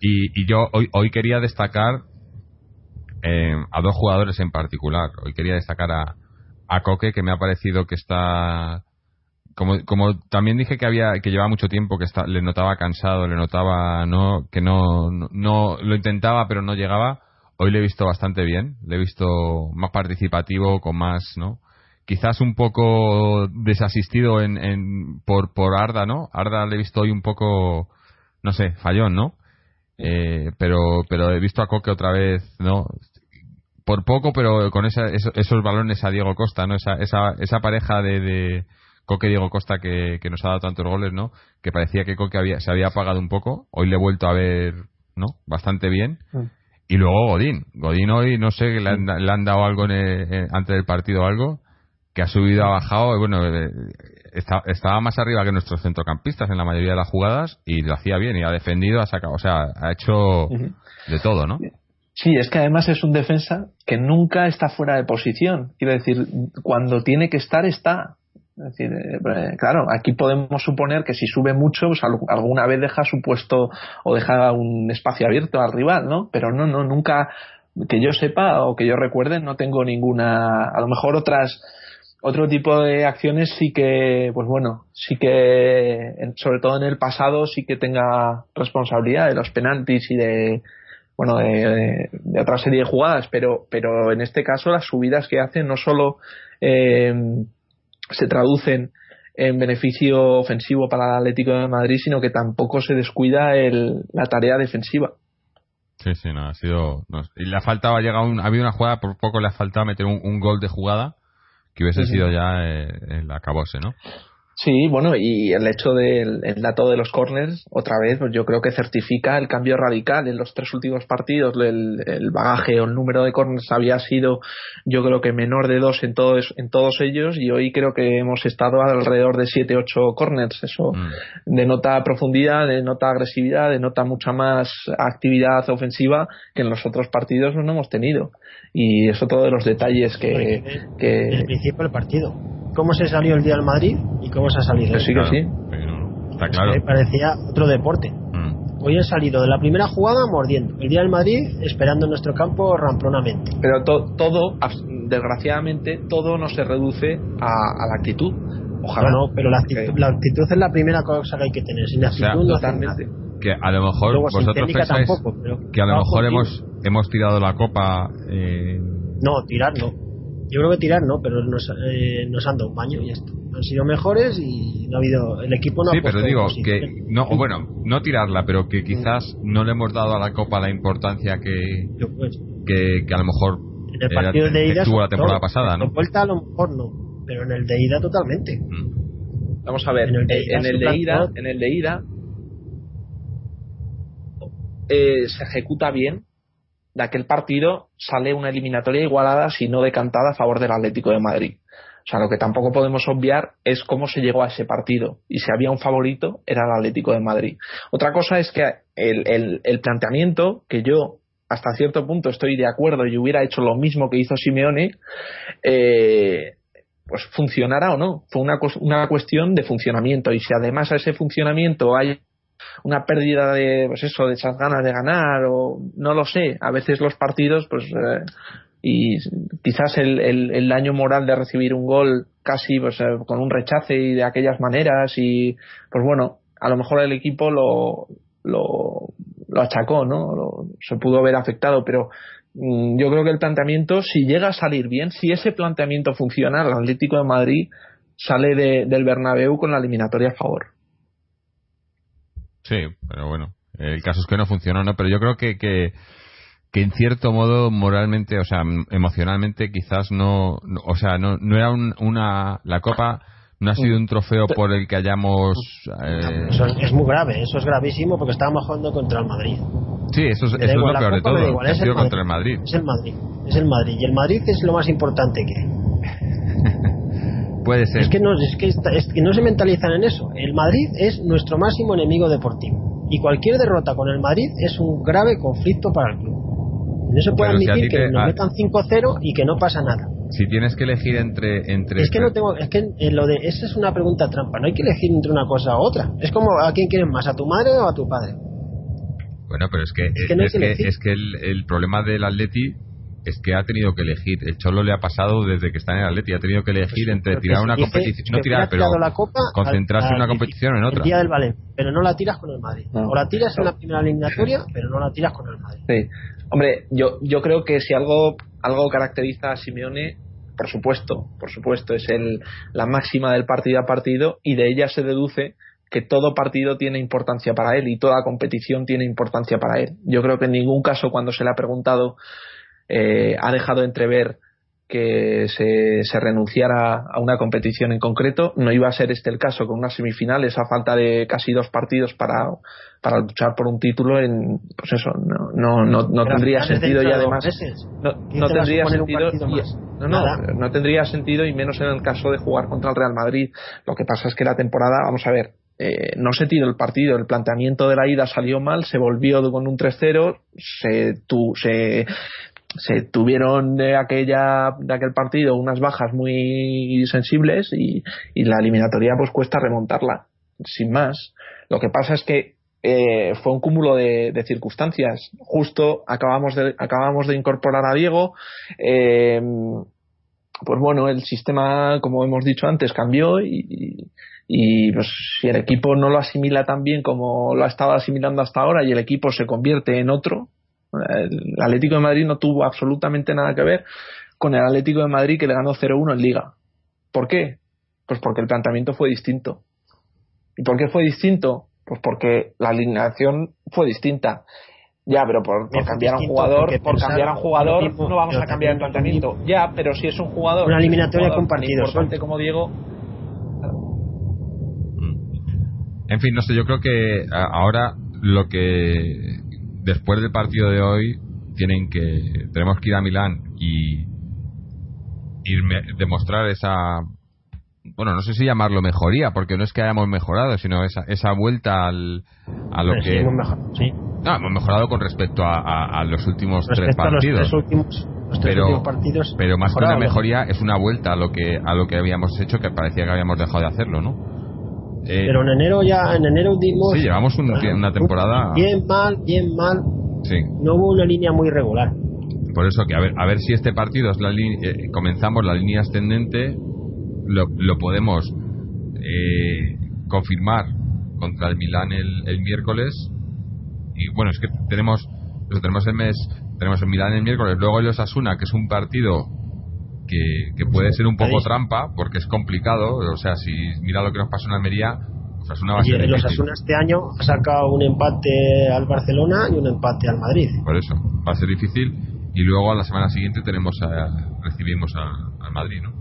Y, y yo hoy, hoy quería destacar eh, a dos jugadores en particular. Hoy quería destacar a, a Coque, que me ha parecido que está. Como, como también dije que había que llevaba mucho tiempo que está, le notaba cansado, le notaba no que no, no, no- lo intentaba pero no llegaba. Hoy le he visto bastante bien, le he visto más participativo, con más, ¿no? Quizás un poco desasistido en, en por por Arda, ¿no? Arda le he visto hoy un poco no sé, fallón, ¿no? Eh, pero pero he visto a Coque otra vez, ¿no? Por poco, pero con esa, eso- esos balones a Diego Costa, ¿no? Esa, esa, esa pareja de, de Coque Diego Costa que, que nos ha dado tantos goles, ¿no? Que parecía que Coque había, se había apagado un poco. Hoy le he vuelto a ver, ¿no? Bastante bien. Mm. Y luego Godín. Godín hoy, no sé, le han, le han dado algo en el- en- antes del partido o algo, que ha subido, ha bajado. Bueno, eh, está- estaba más arriba que nuestros centrocampistas en la mayoría de las jugadas y lo hacía bien y ha defendido, ha sacado, o sea, ha hecho de todo, ¿no? Sí, es que además es un defensa que nunca está fuera de posición. Quiero decir, cuando tiene que estar, está. Es decir, eh, claro, aquí podemos suponer que si sube mucho, pues al- alguna vez deja su puesto o deja un espacio abierto al rival, ¿no? Pero no, no, nunca, que yo sepa o que yo recuerde, no tengo ninguna, a lo mejor otras, otro tipo de acciones sí que, pues bueno, sí que, sobre todo en el pasado, sí que tenga responsabilidad de los penaltis y de, bueno, de, otra serie de jugadas, pero, pero en este caso las subidas que hace no solo eh, se traducen en beneficio ofensivo para el Atlético de Madrid, sino que tampoco se descuida el, la tarea defensiva. Sí, sí, no, ha sido. no, y le ha faltado, ha llegado un, ha habido una jugada, por poco le ha faltado meter un gol de jugada que hubiese sido ya eh, el acabose, ¿no? Sí, bueno, y el hecho del el dato de los corners, otra vez, pues yo creo que certifica el cambio radical. En los tres últimos partidos, el, el bagaje o el número de corners había sido, yo creo que menor de dos en todos, en todos ellos, y hoy creo que hemos estado alrededor de siete, ocho corners. Eso Mm. denota profundidad, denota agresividad, denota mucha más actividad ofensiva que en los otros partidos no hemos tenido. Y eso todos de los detalles que, que el principio del partido. ¿Cómo se salió el día del Madrid y cómo se ha salido? que sí, que sí. pero está Es claro. que parecía otro deporte. Mm. Hoy han salido de la primera jugada mordiendo. El día del Madrid esperando en nuestro campo ramplonamente. Pero to- todo, desgraciadamente, todo no se reduce a, a la actitud. Ojalá. No, no, pero la actitud, la actitud es la primera cosa que hay que tener. Sin actitud sea, no Totalmente. nada. Que a lo mejor Luego, vosotros pensáis tampoco, pero que a lo mejor hemos, hemos tirado la copa. eh, No, tirar no. Yo creo que tirar no, pero nos, eh, nos han dado un baño y ya está. Han sido mejores y no ha habido. El equipo no sí, ha pero digo que no, o bueno, no tirarla, pero que quizás no le hemos dado a la copa la importancia que, Yo, pues, que, que a lo mejor en el era- partido de ida. tuvo la temporada todo. pasada, En ¿no? vuelta a lo mejor no, pero en el de ida totalmente. Mm. Vamos a ver, En el de eh, ida en el de ida, en el de ida eh, se ejecuta bien, de aquel partido sale una eliminatoria igualada, si no decantada, a favor del Atlético de Madrid. O sea, lo que tampoco podemos obviar es cómo se llegó a ese partido. Y si había un favorito, era el Atlético de Madrid. Otra cosa es que el, el, planteamiento, que yo hasta cierto punto estoy de acuerdo y hubiera hecho lo mismo que hizo Simeone, eh, pues funcionará o no. Fue una, una cuestión de funcionamiento. Y si además a ese funcionamiento hay una pérdida de pues eso de esas ganas de ganar o no lo sé. A veces los partidos pues eh, y quizás el, el, daño moral de recibir un gol casi pues, eh, con un rechace y de aquellas maneras y pues bueno a lo mejor el equipo lo lo, lo achacó no se pudo ver afectado pero mm, yo creo que el planteamiento si llega a salir bien si ese planteamiento funciona el Atlético de Madrid sale de, del Bernabéu con la eliminatoria a favor Sí, pero bueno, el caso es que no funcionó, ¿no? Pero yo creo que, que, que en cierto modo moralmente, o sea, emocionalmente quizás no, o sea, no, no era una, la copa no ha sido un trofeo por el que hayamos... Eh... Eso es, muy grave, eso es gravísimo porque estábamos jugando contra el Madrid. Sí, eso es, eso es lo peor de todo. Igual, es el contra el Madrid. Es el Madrid, es el Madrid. Y el Madrid es lo más importante que [LAUGHS] Puede ser. Es que, no, es, que es que no se mentalizan en eso. El Madrid es nuestro máximo enemigo deportivo. Y cualquier derrota con el Madrid es un grave conflicto para el club. No se puede admitir que nos metan 5-0 y que no pasa nada. Si tienes que elegir entre. entre es que no tengo. Es que lo de. Esa es una pregunta trampa. No hay que elegir entre una cosa u otra. Es como a quién quieres más, a tu madre o a tu padre. Bueno, pero es que, es que, es que, el, el, problema del Atleti es que ha tenido que elegir. El Cholo le ha pasado desde que está en el Atleti, ha tenido que elegir pues entre tirar una competición, no tirar, pero concentrarse en una competición o en otra. El día del Vale, pero no la tiras con el Madrid. o la tiras en la primera eliminatoria, pero no la tiras con el Madrid. Sí. Hombre, yo, yo creo que si algo, algo caracteriza a Simeone, por supuesto, por supuesto, es el, la máxima del partido a partido y de ella se deduce que todo partido tiene importancia para él y toda competición tiene importancia para él. Yo creo que en ningún caso cuando se le ha preguntado eh, ha dejado entrever que se, se, renunciara a una competición en concreto. No iba a ser este el caso con unas semifinales a falta de casi dos partidos para, para luchar por un título en, pues eso, no, no, no, no tendría sentido y además no, no tendría sentido no, no, no tendría sentido y menos en el caso de jugar contra el Real Madrid. Lo que pasa es que la temporada, vamos a ver, eh, no se tiró el partido, el planteamiento de la ida salió mal, se volvió con un 3-0, se, tu, se, se tuvieron de aquella de aquel partido unas bajas muy sensibles y, la eliminatoria pues cuesta remontarla. Sin más. Lo que pasa es que eh, fue un cúmulo de, circunstancias. Justo acabamos de acabamos de incorporar a Diego eh, pues bueno el sistema como hemos dicho antes cambió y, y pues si el equipo no lo asimila tan bien como lo ha estado asimilando hasta ahora y el equipo se convierte en otro el Atlético de Madrid no tuvo absolutamente nada que ver con el Atlético de Madrid que le ganó 0-1 en Liga. ¿Por qué? Pues porque el planteamiento fue distinto. ¿Y por qué fue distinto? Pues porque la alineación fue distinta. Ya, pero por, cambiar a un jugador, por cambiar a un jugador no vamos a cambiar el planteamiento. Ya, pero si es un jugador, una eliminatoria con partidos, como Diego. En fin, no sé, yo creo que ahora lo que después del partido de hoy tienen que tenemos que ir a Milán y, demostrar esa bueno no sé si llamarlo mejoría porque no es que hayamos mejorado sino esa, esa vuelta al, a lo que hemos mejorado, sí. no, hemos mejorado con respecto a, los últimos tres partidos. pero, partidos pero más que una mejoría es una vuelta a lo que a lo que habíamos hecho que parecía que habíamos dejado de hacerlo no eh, pero en enero ya, en enero dimos. Sí, llevamos una temporada. Bien mal, bien mal. Sí. No hubo una línea muy regular. Por eso que a ver, a ver si este partido es la eh, comenzamos la línea ascendente, lo, lo podemos eh, confirmar contra el Milán el, el, miércoles. Y bueno, es que tenemos, tenemos el mes, tenemos el Milán el miércoles, luego el Osasuna, que es un partido que, puede ser un poco trampa porque es complicado. O sea, si mira lo que nos pasó en Almería, Osasuna va a ser. Los Asuna este año ha sacado un empate al Barcelona y un empate al Madrid. Por eso, va a ser difícil. Y luego a la semana siguiente tenemos a, recibimos al Madrid, ¿no?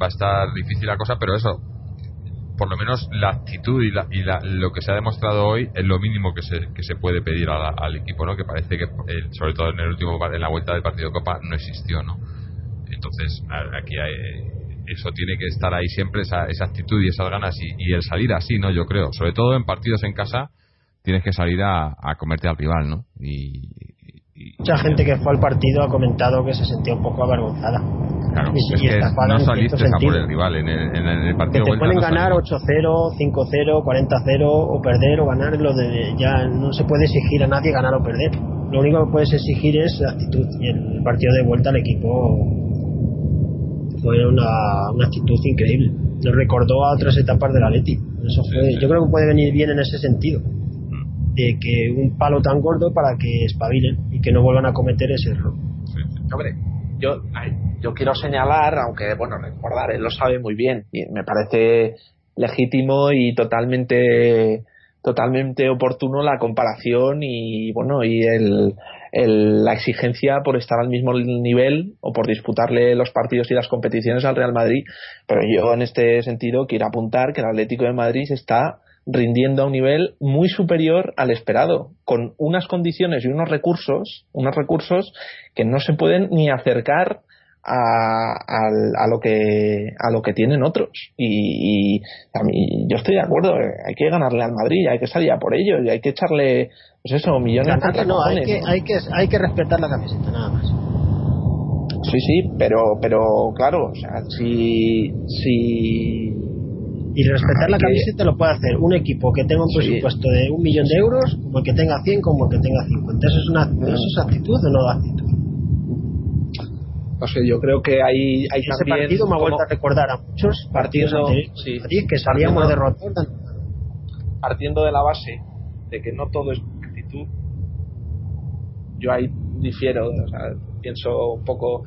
Va a estar difícil la cosa, pero eso. por lo menos la actitud y, la, y la, lo que se ha demostrado hoy es lo mínimo que se, que se puede pedir al equipo, ¿no? Que parece que, eh, sobre todo en el último en la vuelta del partido de Copa, no existió, ¿no? Entonces, aquí hay, eso tiene que estar ahí siempre, esa, esa actitud y esas ganas y, y, el salir así, ¿no? Yo creo, sobre todo en partidos en casa, tienes que salir a, a comerte al rival, ¿no? Y, Mucha gente que fue al partido ha comentado que se sentía un poco avergonzada. Claro, y, es que no saliste a por el rival en el, en el partido. Que te pueden ganar 8-0, 5-0, 40-0 o perder o ganar. Lo de, ya no se puede exigir a nadie ganar o perder. Lo único que puedes exigir es la actitud. Y el partido de vuelta al equipo fue una, una actitud increíble. Nos recordó a otras etapas del Atleti. Eso fue, Yo creo que puede venir bien en ese sentido de que un palo tan gordo para que espabilen y que no vuelvan a cometer ese error. Hombre, yo, yo quiero señalar, aunque bueno, recordar, él lo sabe muy bien y me parece legítimo y totalmente totalmente oportuno la comparación y bueno y el, el, la exigencia por estar al mismo nivel o por disputarle los partidos y las competiciones al Real Madrid. Pero yo en este sentido quiero apuntar que el Atlético de Madrid está rindiendo a un nivel muy superior al esperado, con unas condiciones y unos recursos, unos recursos que no se pueden ni acercar a, a, lo que a lo que tienen otros. Y, y, a mí yo estoy de acuerdo hay que ganarle al Madrid hay que salir a por ello y hay que echarle pues eso millones de no, hay que, hay que hay que respetar la camiseta nada más. Sí sí pero pero claro o sea si si y respetar la camiseta lo puede hacer un equipo que tenga un presupuesto de un millón de euros, como el que tenga 100, como el que tenga 50. ¿Eso es, una, ¿eso es actitud o no actitud? No sé, yo creo que hay, hay Ese partido me ha vuelto a recordar a muchos partidos sí, que salíamos derrotados. Partiendo de la base de que no todo es actitud, yo ahí difiero, o sea, pienso un poco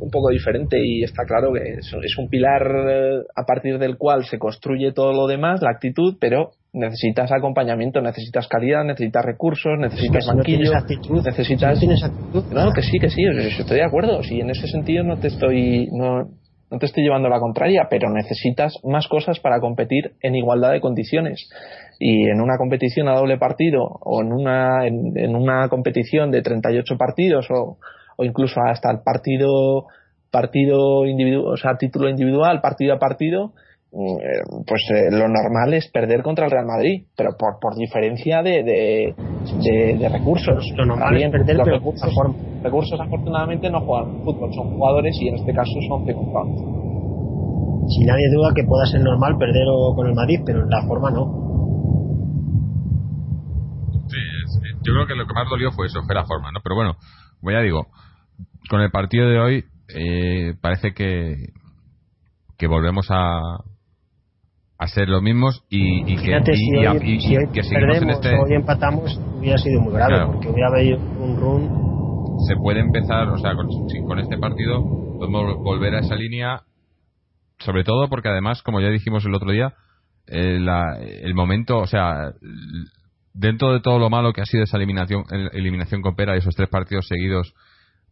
un poco diferente y está claro que es, un pilar eh, a partir del cual se construye todo lo demás, la actitud, pero necesitas acompañamiento, necesitas calidad, necesitas recursos, necesitas banquillo, actitud, necesitas... Si no tienes actitud, no, que sí, que sí, estoy de acuerdo, sí, en ese sentido no te estoy... No, no te estoy llevando la contraria, pero necesitas más cosas para competir en igualdad de condiciones. Y en una competición a doble partido o en una, en, en una competición de 38 partidos o, o incluso hasta el partido partido individual, o sea, título individual, partido a partido, pues eh, lo normal es perder contra el Real Madrid, pero por, por diferencia de, de, recursos. Lo normal es perder, los pero recursos, recursos afortunadamente no juegan fútbol, son jugadores y en este caso son circunstancias. Si nadie duda que pueda ser normal perder con el Madrid, pero en la forma no. Sí, yo creo que lo que más dolió fue eso, fue la forma, ¿no? Pero bueno, como ya digo, con el partido de hoy eh, parece que que volvemos a a ser los mismos y, y que, que seguimos en este hoy empatamos hubiera sido muy grave porque hubiera habido un run. Se puede empezar o sea con, con este partido podemos volver a esa línea sobre todo porque además como ya dijimos el otro día eh, la, el momento o sea dentro de todo lo malo que ha sido esa eliminación eliminación con Pera esos tres partidos seguidos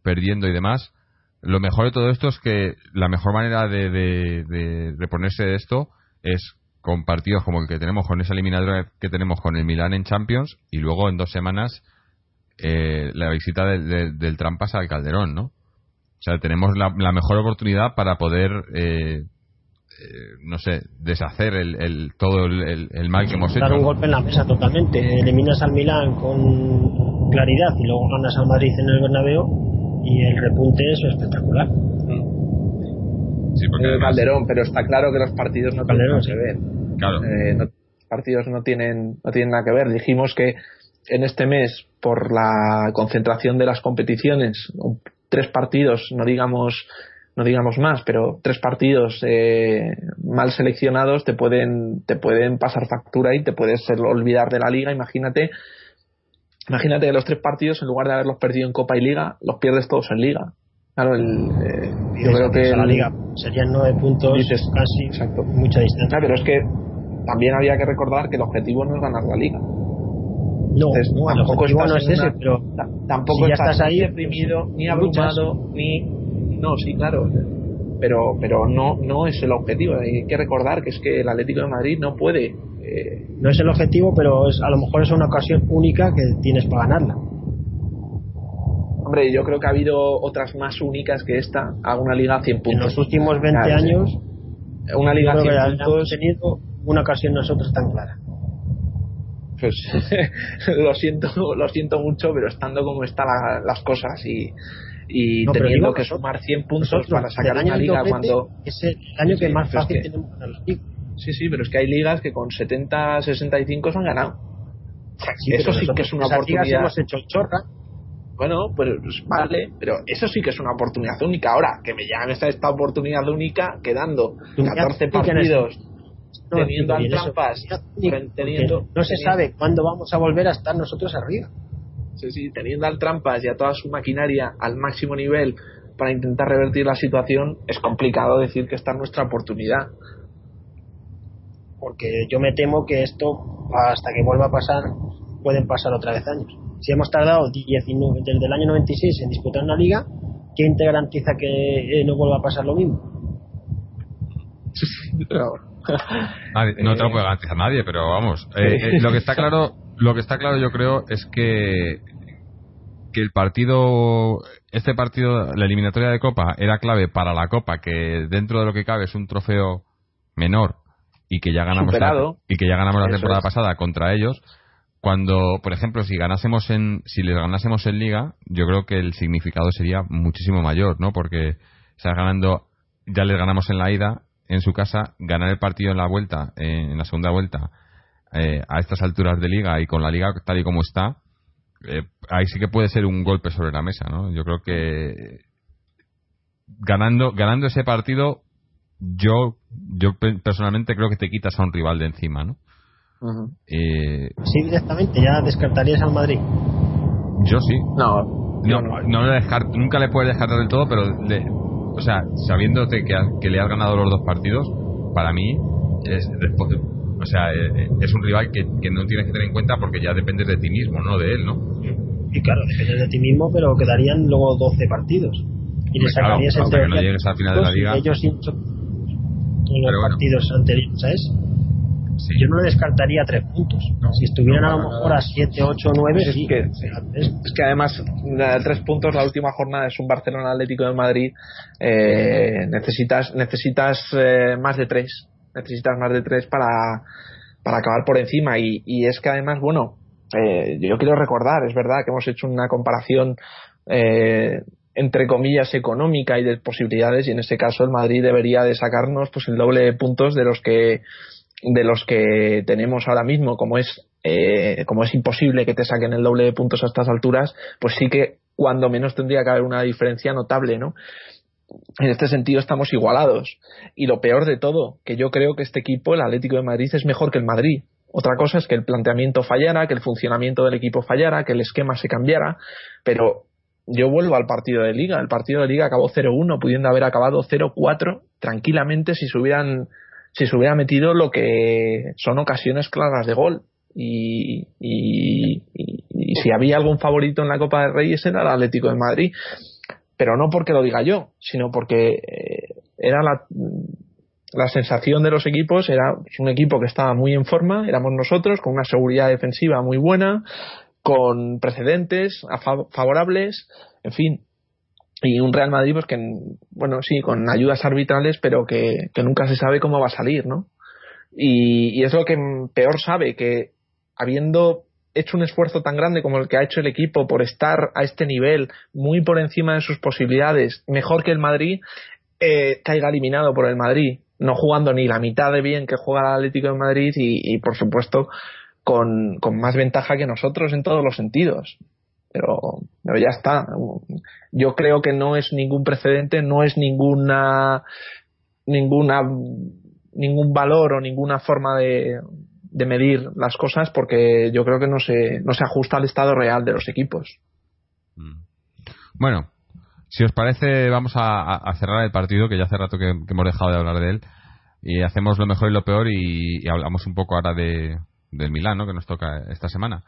perdiendo y demás, lo mejor de todo esto es que la mejor manera de, de, reponerse de esto es con partidos como el que tenemos con esa eliminatoria que tenemos con el Milan en Champions y luego en dos semanas eh, la visita del Trampas al Calderón, ¿no? O sea, tenemos la, mejor oportunidad para poder, eh, eh, no sé, deshacer el, todo el, mal que hemos hecho. Dar un golpe en la mesa totalmente. Eliminas al Milan con claridad y luego ganas al Madrid en el Bernabéu y el repunte es espectacular. Sí, porque eh, Calderón, pero está claro que los partidos no tienen nada que ver. Claro. Eh, los partidos no tienen, no tienen nada que ver. Dijimos que en este mes, por la concentración de las competiciones, tres partidos, no digamos no digamos más, pero tres partidos eh, mal seleccionados te pueden te pueden pasar factura y te puedes olvidar de la liga. Imagínate Imagínate que los tres partidos, en lugar de haberlos perdido en Copa y Liga, los pierdes todos en Liga. Claro, el, eh, yo creo que. la Liga serían nueve puntos, casi, exacto. mucha distancia. pero es que también había que recordar que el objetivo no es ganar la Liga. No, no el objetivo no es ese, pero tampoco si ya estás, ahí deprimido, ni abrumado, ni. No, sí, claro. pero pero no no es el objetivo hay que recordar que es que el Atlético de Madrid no puede eh, no es el objetivo pero es a lo mejor es una ocasión única que tienes para ganarla hombre yo creo que ha habido otras más únicas que esta. A una liga a 100 puntos en los últimos 20 años una liga a 100 puntos. tenido una ocasión nosotros tan clara. Pues [LAUGHS] lo siento lo siento mucho pero estando como están las cosas y y teniendo que sumar 100 puntos para sacar una liga cuando es el año que más fácil tenemos para la liga sí sí pero es que hay ligas que con 70 65 se han ganado eso sí que es una oportunidad. hemos hecho chorra bueno pues vale pero eso sí que es una oportunidad única ahora que me llamen esta, esta oportunidad única quedando 14 partidos teniendo al trampas teniendo, no se sabe cuándo vamos a volver a estar nosotros arriba Sí, sí, teniendo al Trampas y a toda su maquinaria al máximo nivel para intentar revertir la situación, es complicado decir que esta es nuestra oportunidad. Porque yo me temo que esto, hasta que vuelva a pasar, pueden pasar otra vez años. Si hemos tardado 19, desde el año 96 en disputar una liga, ¿quién te garantiza que eh, no vuelva a pasar lo mismo? [LAUGHS] no te lo puede garantizar nadie, pero vamos. Eh, eh, lo que está claro, lo que está claro, yo creo, es que que el partido, este partido, la eliminatoria de Copa, era clave para la Copa, que dentro de lo que cabe es un trofeo menor y que ya ganamos la, y que ya ganamos la temporada pasada contra ellos. Cuando, por ejemplo, si ganásemos en, si les ganásemos en Liga, yo creo que el significado sería muchísimo mayor, ¿no? Porque estás ganando, ya les ganamos en la ida, en su casa, ganar el partido en la vuelta, en la segunda vuelta, eh, a estas alturas de Liga y con la Liga tal y como está, eh, ahí sí que puede ser un golpe sobre la mesa, ¿no? Yo creo que ganando ganando ese partido, yo yo personalmente creo que te quitas a un rival de encima, ¿no? Eh, sí, directamente, ya descartarías al Madrid. Yo sí. No, no, no, le nunca le puedes descartar del todo, pero o sea, sabiéndote que, que le has ganado los dos partidos, para mí es después, o sea, eh, eh, es un rival que, que, no tienes que tener en cuenta porque ya dependes de ti mismo, no de él, ¿no? Y claro, dependes de ti mismo, pero quedarían luego 12 partidos. Y le sacarías claro, entre que no llegues al final de la liga. Ellos en los partidos anteriores, ¿sabes? Sí. Yo no le descartaría tres puntos. No, si estuvieran no, a lo mejor a 7, 8, 9, es Que, es, es, que además, tres puntos, la última jornada es un Barcelona Atlético de Madrid. Eh, necesitas necesitas eh, más de tres necesitas más de tres para, para acabar por encima. Y, y es que además, bueno, eh, yo quiero recordar, es verdad que hemos hecho una comparación eh, entre comillas económica y de posibilidades y en este caso el Madrid debería de sacarnos pues el doble de puntos de los que de los que tenemos ahora mismo como es eh, como es imposible que te saquen el doble de puntos a estas alturas pues sí que cuando menos tendría que haber una diferencia notable no en este sentido estamos igualados. Y lo peor de todo, que yo creo que este equipo, el Atlético de Madrid, es mejor que el Madrid. Otra cosa es que el planteamiento fallara, que el funcionamiento del equipo fallara, que el esquema se cambiara, pero yo vuelvo al partido de liga. El partido de liga acabó 0-1, pudiendo haber acabado 0-4 tranquilamente si se hubieran si se hubiera metido lo que son ocasiones claras de gol. Y, y, si había algún favorito en la Copa de Reyes era el Atlético de Madrid pero no porque lo diga yo, sino porque eh, era la, la sensación de los equipos, era un equipo que estaba muy en forma, éramos nosotros, con una seguridad defensiva muy buena, con precedentes favorables, en fin, y un Real Madrid pues que bueno sí con ayudas arbitrales pero que, que nunca se sabe cómo va a salir no y, y, es lo que peor sabe que habiendo hecho un esfuerzo tan grande como el que ha hecho el equipo por estar a este nivel, muy por encima de sus posibilidades, mejor que el Madrid, eh, caiga eliminado por el Madrid, no jugando ni la mitad de bien que juega el Atlético de Madrid y, y por supuesto con, con, más ventaja que nosotros en todos los sentidos. Pero, pero ya está. Yo creo que no es ningún precedente, no es ninguna ninguna ningún valor o ninguna forma de, de medir las cosas porque yo creo que no se, no se ajusta al estado real de los equipos. Mm. Bueno, si os parece, vamos a, cerrar el partido, que ya hace rato que, que, hemos dejado de hablar de él, y hacemos lo mejor y lo peor y, y hablamos un poco ahora de, del Milán, ¿no? que nos toca esta semana.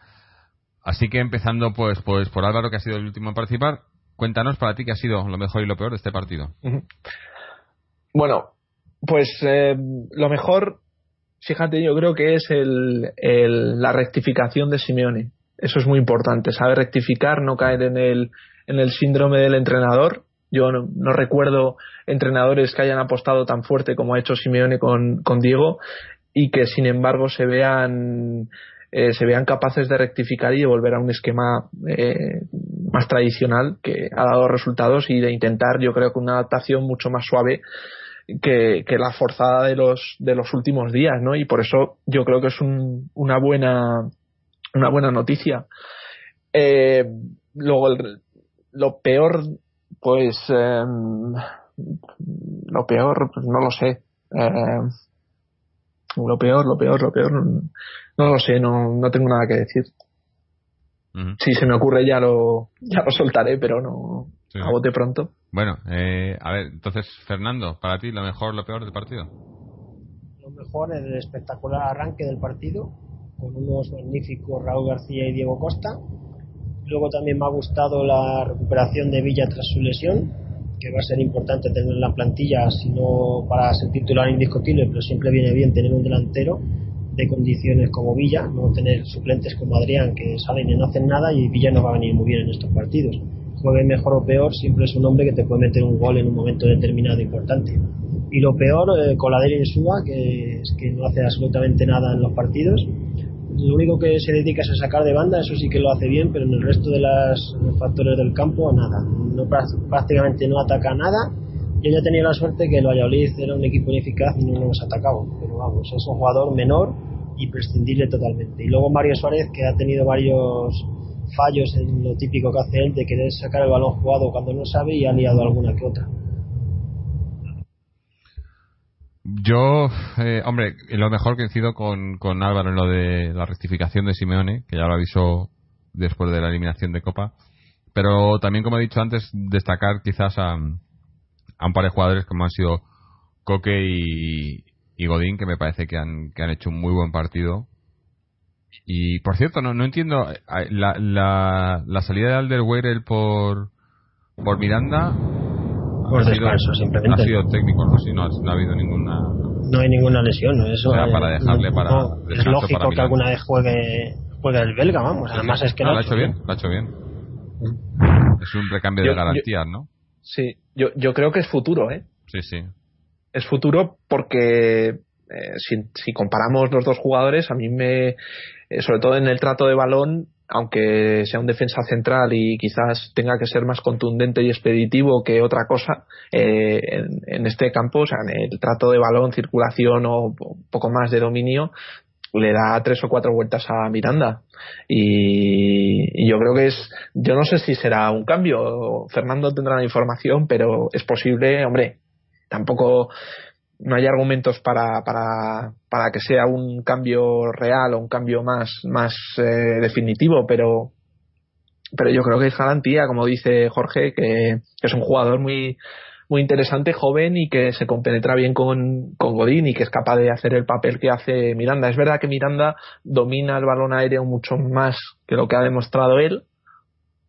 Así que empezando pues, pues por Álvaro, que ha sido el último en participar, cuéntanos para ti qué ha sido lo mejor y lo peor de este partido. Bueno, pues eh, lo mejor, fíjate, yo creo que es el, la rectificación de Simeone. Eso es muy importante, saber rectificar, no caer en el, en el síndrome del entrenador. Yo no, recuerdo entrenadores que hayan apostado tan fuerte como ha hecho Simeone con Diego y que sin embargo se vean eh, se vean capaces de rectificar y de volver a un esquema eh, más tradicional que ha dado resultados y de intentar yo creo que una adaptación mucho más suave que, la forzada de los de los últimos días no y por eso yo creo que es una buena una buena noticia. Eh, luego lo peor pues em, lo peor pues no lo sé lo peor, lo peor, lo peor, no lo sé, no, no tengo nada que decir. Si se me ocurre ya lo, ya lo soltaré, pero no a bote pronto. Bueno, eh, a ver, entonces, Fernando, para ti, lo mejor, lo peor del partido. Lo mejor es el espectacular arranque del partido, con unos magníficos Raúl García y Diego Costa. Luego también me ha gustado la recuperación de Villa tras su lesión, que va a ser importante tener en la plantilla, si no para ser titular indiscutible, pero siempre viene bien tener un delantero de condiciones como Villa, no tener suplentes como Adrián que salen y no hacen nada y Villa no va a venir muy bien en estos partidos. Juegue mejor o peor, siempre es un hombre que te puede meter un gol en un momento determinado importante. Y lo peor, eh, y Suba, que, es que no hace absolutamente nada en los partidos lo único que se dedica es a sacar de banda, eso sí que lo hace bien, pero en el resto de los factores del campo, nada. No, prácticamente no ataca nada. Yo ya tenía la suerte que el Valladolid era un equipo ineficaz y no nos atacaba, pero vamos, es un jugador menor y prescindible totalmente. Y luego Mario Suárez, que ha tenido varios fallos en lo típico que hace él de querer sacar el balón jugado cuando no sabe y ha liado alguna que otra. Yo, eh, hombre, lo mejor que coincido con, con Álvaro en lo de la rectificación de Simeone, que ya lo avisó después de la eliminación de Copa. Pero también, como he dicho antes, destacar quizás a, a un par de jugadores como han sido Coque y, Godín, que me parece que han, que han hecho un muy buen partido. Y por cierto, no, no entiendo eh, la, la, la salida de Alderweireld por, por Miranda por descanso, simplemente. Ha sido técnico, no, si no, ha habido ninguna. No hay ninguna lesión, eso. para dejarle para. es lógico que alguna vez juegue, juegue el belga, vamos. Además es que no, lo ha hecho bien, lo ha hecho bien. Es un recambio de garantías, ¿no? Sí, yo, yo creo que es futuro, ¿eh? Sí, sí. Es futuro porque eh, si, si comparamos los dos jugadores, a mí me. Eh, sobre todo en el trato de balón, aunque sea un defensa central y quizás tenga que ser más contundente y expeditivo que otra cosa, eh, en, este campo, o sea, en el trato de balón, circulación o un poco más de dominio, le da tres o cuatro vueltas a Miranda. Y, y, yo creo que es, yo no sé si será un cambio, Fernando tendrá la información, pero es posible, hombre, tampoco no hay argumentos para, para, para que sea un cambio real o un cambio más, más eh, definitivo, pero, pero yo creo que es garantía, como dice Jorge, que, es un jugador muy, muy interesante, joven y que se compenetra bien con, con, Godín y que es capaz de hacer el papel que hace Miranda. Es verdad que Miranda domina el balón aéreo mucho más que lo que ha demostrado él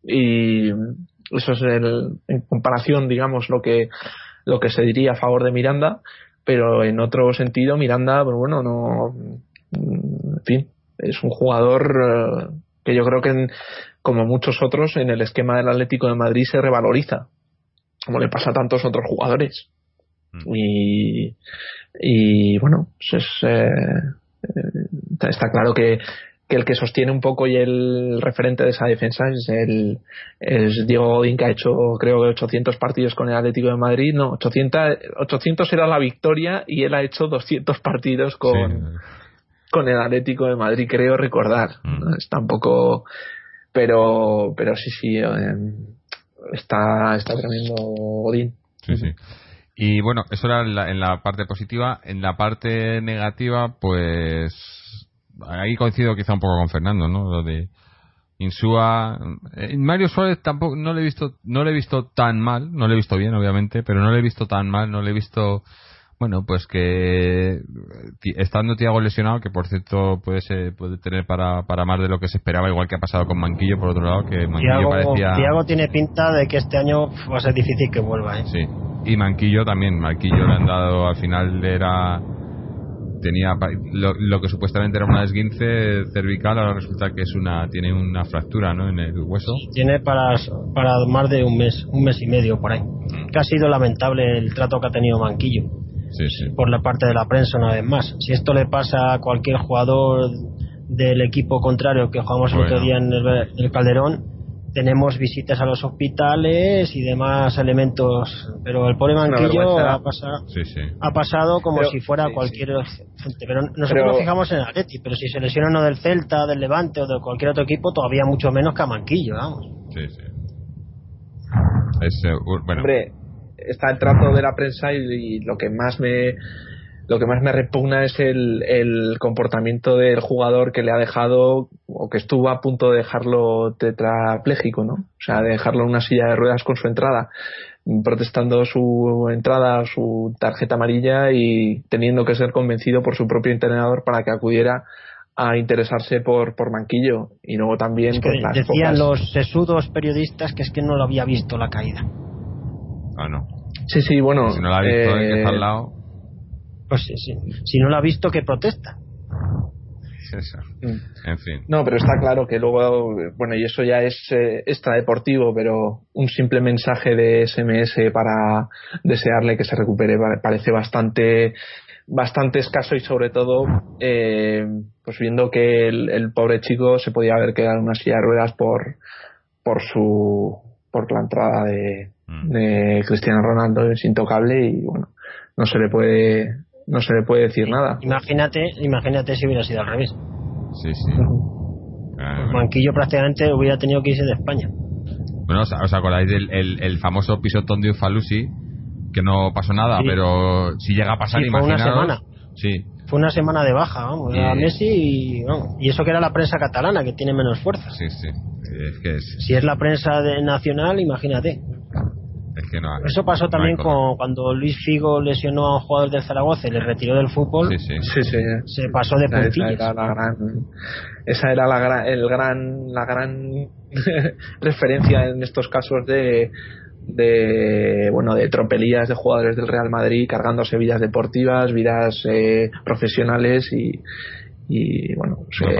y eso es el, en comparación, digamos, lo que, lo que se diría a favor de Miranda pero en otro sentido Miranda, pues bueno, no, en fin, es un jugador eh, que yo creo que como muchos otros en el esquema del Atlético de Madrid se revaloriza, como le pasa a tantos otros jugadores. Mm. Y, y bueno, pues es, eh, eh, está claro que que el que sostiene un poco y el referente de esa defensa es el es Diego Godín que ha hecho creo que 800 partidos con el Atlético de Madrid. No 800 800 era la victoria y él ha hecho 200 partidos con con el Atlético de Madrid creo recordar. Mm. está un poco pero pero sí sí eh, está está tremendo Godín. Sí sí. Y bueno eso era en la parte positiva. En la parte negativa pues ahí coincido quizá un poco con Fernando, ¿no? Lo de Insúa. Eh, Mario Suárez tampoco, no le he visto, no le he visto tan mal, no le he visto bien, obviamente, pero no le he visto tan mal, no le he visto. Bueno, pues que estando Tiago lesionado, que por cierto puede ser, puede tener para, para más de lo que se esperaba, igual que ha pasado con Manquillo, por otro lado, que Manquillo parecía... Tiago tiene pinta de que este año va a ser difícil que vuelva, ¿eh? Sí, y Manquillo también, Manquillo le han dado, al final era tenía lo, que supuestamente era una esguince cervical ahora resulta que es una tiene una fractura ¿no? en el hueso tiene para para más de un mes un mes y medio por ahí mm. que ha sido lamentable el trato que ha tenido Manquillo sí, sí. por la parte de la prensa una vez más si esto le pasa a cualquier jugador del equipo contrario que jugamos el otro día en el Calderón tenemos visitas a los hospitales y demás elementos, pero el pobre Manquillo ha, pasado, ha pasado como si fuera cualquier gente. Pero nosotros nos fijamos en el Atleti, pero si se lesiona uno del Celta, del Levante o de cualquier otro equipo, todavía mucho menos que a Manquillo, vamos. Sí, sí. Eh, bueno. Hombre, está el trato de la prensa y lo que más me lo que más me repugna es el, el, comportamiento del jugador que le ha dejado o que estuvo a punto de dejarlo tetrapléjico, ¿no? O sea, de dejarlo en una silla de ruedas con su entrada, protestando su entrada, su tarjeta amarilla y teniendo que ser convencido por su propio entrenador para que acudiera a interesarse por, por Manquillo y luego también pues, decían los sesudos periodistas que es que no lo había visto la caída. Ah no. Sí sí bueno si no la ha visto eh, que está al lado pues si no lo ha visto, que protesta? Mm. En fin. No, pero está claro que luego, bueno, y eso ya es eh, extradeportivo, pero un simple mensaje de SMS para desearle que se recupere parece bastante bastante escaso y sobre todo eh, pues viendo que el, pobre chico se podía haber quedado en una silla de ruedas por por su por la entrada de, mm. de Cristiano Ronaldo es intocable y bueno no se le puede no se le puede decir nada. Imagínate, imagínate si hubiera sido al revés. Sí, sí. Manquillo prácticamente hubiera tenido que irse de España. Bueno, ¿os acordáis del el, famoso pisotón de Ufalusi? Que no pasó nada, pero si llega a pasar, sí, fue una semana. Sí. Fue una semana de baja, vamos, a Messi y, y eso que era la prensa catalana, que tiene menos fuerza. Sí, sí. Es que es... Si es la prensa de nacional, imagínate. Eso pasó también con, cuando Luis Figo lesionó a un jugador del Zaragoza y le retiró del fútbol. Sí, sí. sí, Se pasó de puntillas. Esa era la gran, esa era la el gran, la gran [LAUGHS] referencia en estos casos de, de bueno de tropelías de jugadores del Real Madrid cargándose vidas deportivas, vidas eh, profesionales y, y bueno pues,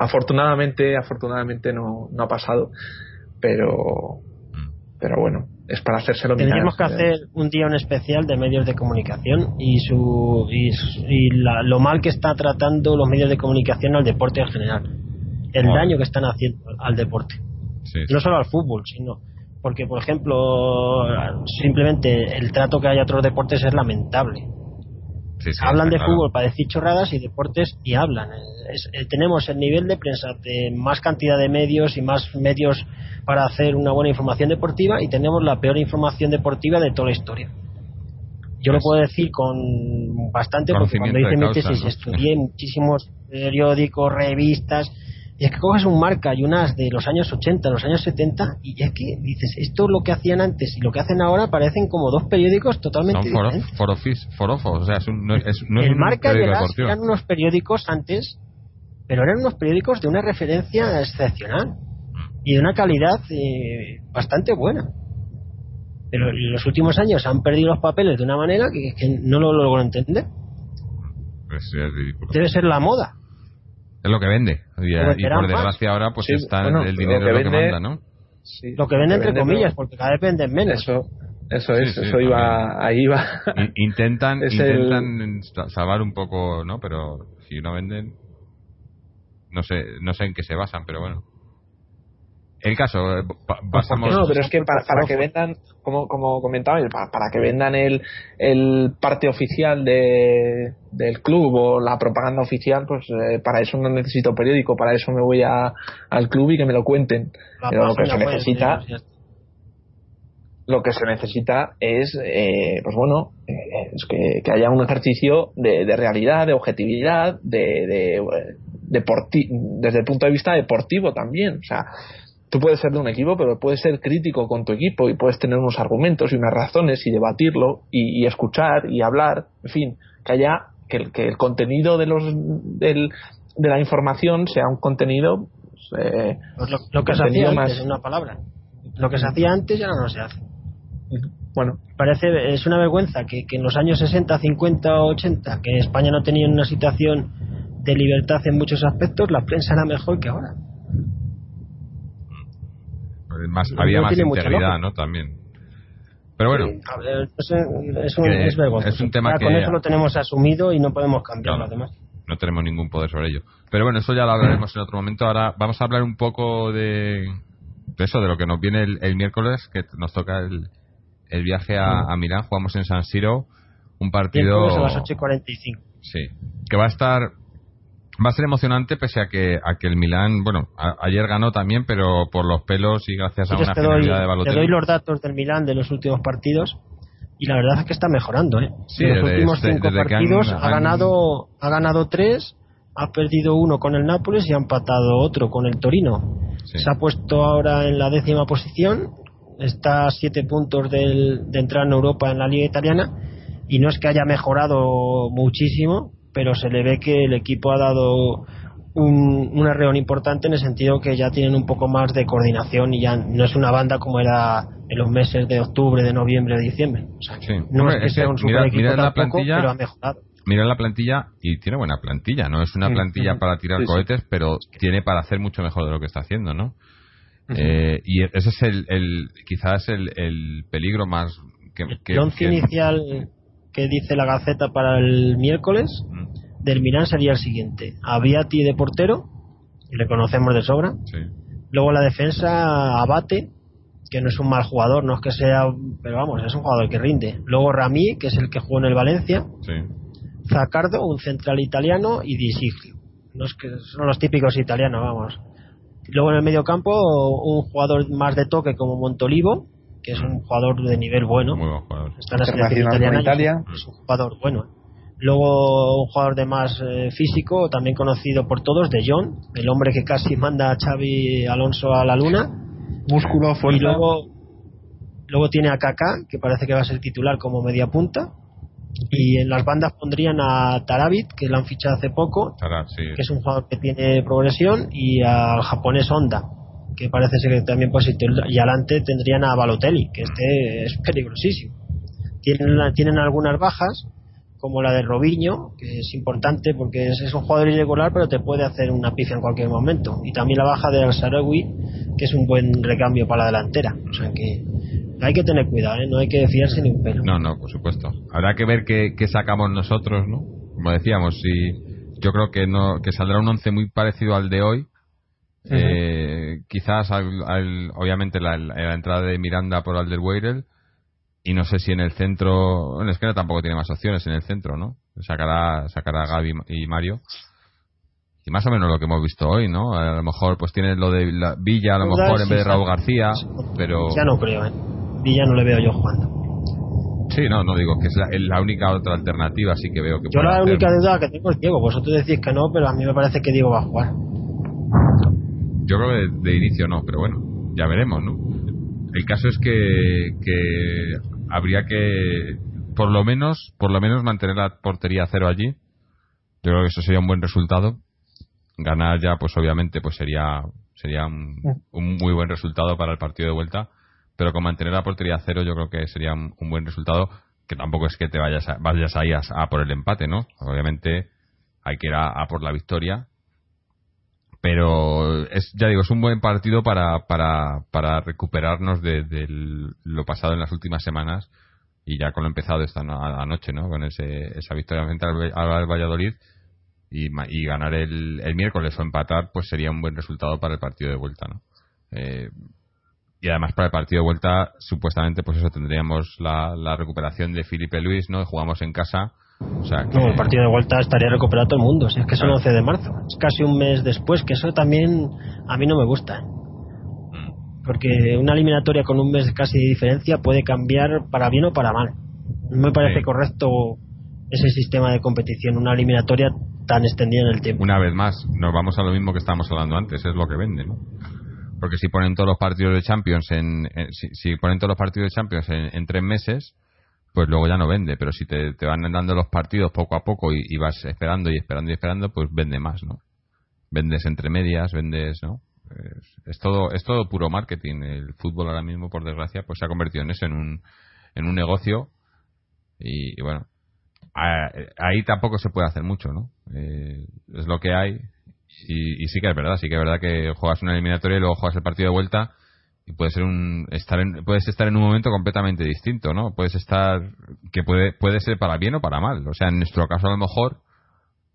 afortunadamente afortunadamente no, no ha pasado pero mm. pero bueno es para hacérselo Tendríamos que hacer un día un especial de medios de comunicación y su y, lo mal que está tratando los medios de comunicación al deporte en general. El daño que están haciendo al deporte. No solo al fútbol, sino porque, por ejemplo, simplemente el trato que hay a otros deportes es lamentable. hablan de fútbol para decir chorradas y deportes y hablan. Eh, tenemos el nivel de prensa de más cantidad de medios y más medios para hacer una buena información deportiva y tenemos la peor información deportiva de toda la historia. Yo lo pues puedo decir con bastante, porque cuando hice mi tesis estudié muchísimos periódicos, revistas, y es que coges un marca y unas de los años 80, los años 70, y es que dices, esto es lo que hacían antes y lo que hacen ahora parecen como dos periódicos totalmente diferentes. o sea, es no es, el marca y el eran unos periódicos antes, pero eran unos periódicos de una referencia excepcional y de una calidad eh, bastante buena. Pero en los últimos años han perdido los papeles de una manera que, no lo logro entender. Pues Debe ser la moda. Es lo que vende. Y, por desgracia ahora pues está el dinero lo que, manda, ¿no? lo que vende entre comillas, porque cada vez venden menos. Eso, eso es, eso iba, ahí va. Intentan, [LAUGHS] intentan salvar un poco, ¿no? Pero si no venden, no sé, no sé en qué se basan, pero bueno. El caso, eh, pasamos. No, pero es que para, que vendan, como, como comentaba, para, que vendan el, el parte oficial de, del club o la propaganda oficial, pues eh, para eso no necesito periódico, para eso me voy a, al club y que me lo cuenten. pero lo que se necesita. Lo que se necesita es, eh, pues bueno, es que, que, haya un ejercicio de, de realidad, de objetividad, de, de, desde el punto de vista deportivo también. O sea, tú puedes ser de un equipo, pero puedes ser crítico con tu equipo y puedes tener unos argumentos y unas razones y debatirlo y, escuchar y hablar, en fin, que haya que el, que el contenido de los del, de la información sea un contenido pues, eh, pues lo, que se hacía antes, una palabra. Lo que se hacía antes ya no se hace. Bueno, parece es una vergüenza que, que en los años 60, 50, 80, que España no tenía una situación de libertad en muchos aspectos, la prensa era mejor que ahora más, había más integridad, ¿no? También. Pero bueno. es, un, es, un tema que. Con eso lo tenemos asumido y no podemos cambiarlo, además. No tenemos ningún poder sobre ello. Pero bueno, eso ya lo hablaremos en otro momento. Ahora vamos a hablar un poco de, de eso, de lo que nos viene el, miércoles, que nos toca el, el viaje a, a, Milán. Jugamos en San Siro. Un partido. a las 8.45. Sí. Que va a estar va a ser emocionante pese a que a que el Milán bueno ayer ganó también pero por los pelos y gracias a una genialidad de Balotelli. te doy los datos del Milán de los últimos partidos y la verdad es que está mejorando ¿eh? sí, en los últimos este, cinco partidos ha ganado ha ganado tres ha perdido uno con el Nápoles y ha empatado otro con el Torino. Se ha puesto ahora en la décima posición está a siete puntos del, de entrar en Europa en la liga italiana y no es que haya mejorado muchísimo pero se le ve que el equipo ha dado un, un arreón importante en el sentido que ya tienen un poco más de coordinación y ya no es una banda como era en los meses de octubre, de noviembre, de diciembre. No es que sea un super equipo la plantilla, pero ha mejorado. Mira la plantilla y tiene buena plantilla, no es una plantilla para tirar cohetes, pero tiene para hacer mucho mejor de lo que está haciendo, ¿no? Eh, y ese es el, el quizás el, el peligro más que, que, el once inicial que dice la Gaceta para el miércoles del Milán sería el siguiente. Aviati de portero, le conocemos de sobra. Luego la defensa, Abate, que no es un mal jugador, no es que sea, pero vamos, es un jugador que rinde. Luego Rami, que es el que jugó en el Valencia. Zacardo, un central italiano, y Di No es que son los típicos italianos, vamos. Luego en el medio campo, un jugador más de toque como Montolivo, que es un jugador de nivel bueno. Está en la selección italiana. Italia. Es un jugador bueno. Luego un jugador de más eh, físico, también conocido por todos, de John, el hombre que casi manda a Xavi Alonso a la luna. Músculo, fuerza. Y luego, luego tiene a Kaká, que parece que va a ser titular como media punta. Y en las bandas pondrían a Tarabit, que lo han fichado hace poco, que es un jugador que tiene progresión, y al japonés Honda, que parece ser que también positivo. Y adelante tendrían a Balotelli, que este es peligrosísimo. Tienen, tienen algunas bajas, como la de Robinho, que es importante porque es, un jugador irregular, pero te puede hacer una pifia en cualquier momento. Y también la baja de Al-Sarawi, que es un buen recambio para la delantera. O sea que hay que tener cuidado, ¿eh? no hay que fiarse ni un pelo. No, no, por supuesto. Habrá que ver qué, qué sacamos nosotros, ¿no? Como decíamos, si yo creo que no que saldrá un once muy parecido al de hoy eh, quizás al, obviamente la, entrada de Miranda por Alderweireld y no sé si en el centro bueno, es que no tampoco tiene más opciones en el centro no sacará sacará Gaby y Mario y más o menos lo que hemos visto hoy no a lo mejor pues tiene lo de la Villa a lo mejor en vez de Raúl García pero ya no creo ¿eh? Villa no le veo yo jugando Sí, no, no digo que es la, única otra alternativa, así que veo que. Yo la única duda que tengo es Diego. Vosotros decís que no, pero a mí me parece que Diego va a jugar. Yo creo que de, inicio no, pero bueno, ya veremos, ¿no? El caso es que, que habría que por lo menos por lo menos mantener la portería cero allí. Yo creo que eso sería un buen resultado. Ganar ya, pues obviamente, pues sería sería un, muy buen resultado para el partido de vuelta. Pero con mantener la portería cero, yo creo que sería un, buen resultado. Que tampoco es que te vayas a, vayas ahí a, a, por el empate, ¿no? Obviamente hay que ir a por la victoria pero es ya digo es un buen partido para para, para recuperarnos de, lo pasado en las últimas semanas y ya con lo empezado esta noche no con ese, esa victoria frente al, Valladolid y, y ganar el, el, miércoles o empatar pues sería un buen resultado para el partido de vuelta no eh, y además para el partido de vuelta supuestamente pues eso tendríamos la, la recuperación de Felipe Luis no jugamos en casa no, el partido de vuelta estaría recuperado todo el mundo, si es que es el 11 de marzo. Es casi un mes después, que eso también a mí no me gusta. Mm. Porque una eliminatoria con un mes casi de diferencia puede cambiar para bien o para mal. No me parece correcto ese sistema de competición, una eliminatoria tan extendida en el tiempo. Una vez más, nos vamos a lo mismo que estábamos hablando antes, es lo que vende, ¿no? Porque si ponen todos los partidos de Champions en, si, ponen todos los partidos de Champions en, tres meses, pues luego ya no vende. Pero si te, van dando los partidos poco a poco y, vas esperando y esperando y esperando, pues vende más, ¿no? Vendes entre medias, vendes, ¿no? Es, todo es todo puro marketing. El fútbol ahora mismo, por desgracia, pues se ha convertido en eso, en un, en un negocio. Y, bueno, ahí tampoco se puede hacer mucho, ¿no? Eh, es lo que hay y, sí que es verdad, sí que es verdad que juegas una eliminatoria y luego juegas el partido de vuelta y puede ser un estar en, puedes estar en un momento completamente distinto, ¿no? Puedes estar que puede puede ser para bien o para mal, o sea, en nuestro caso a lo mejor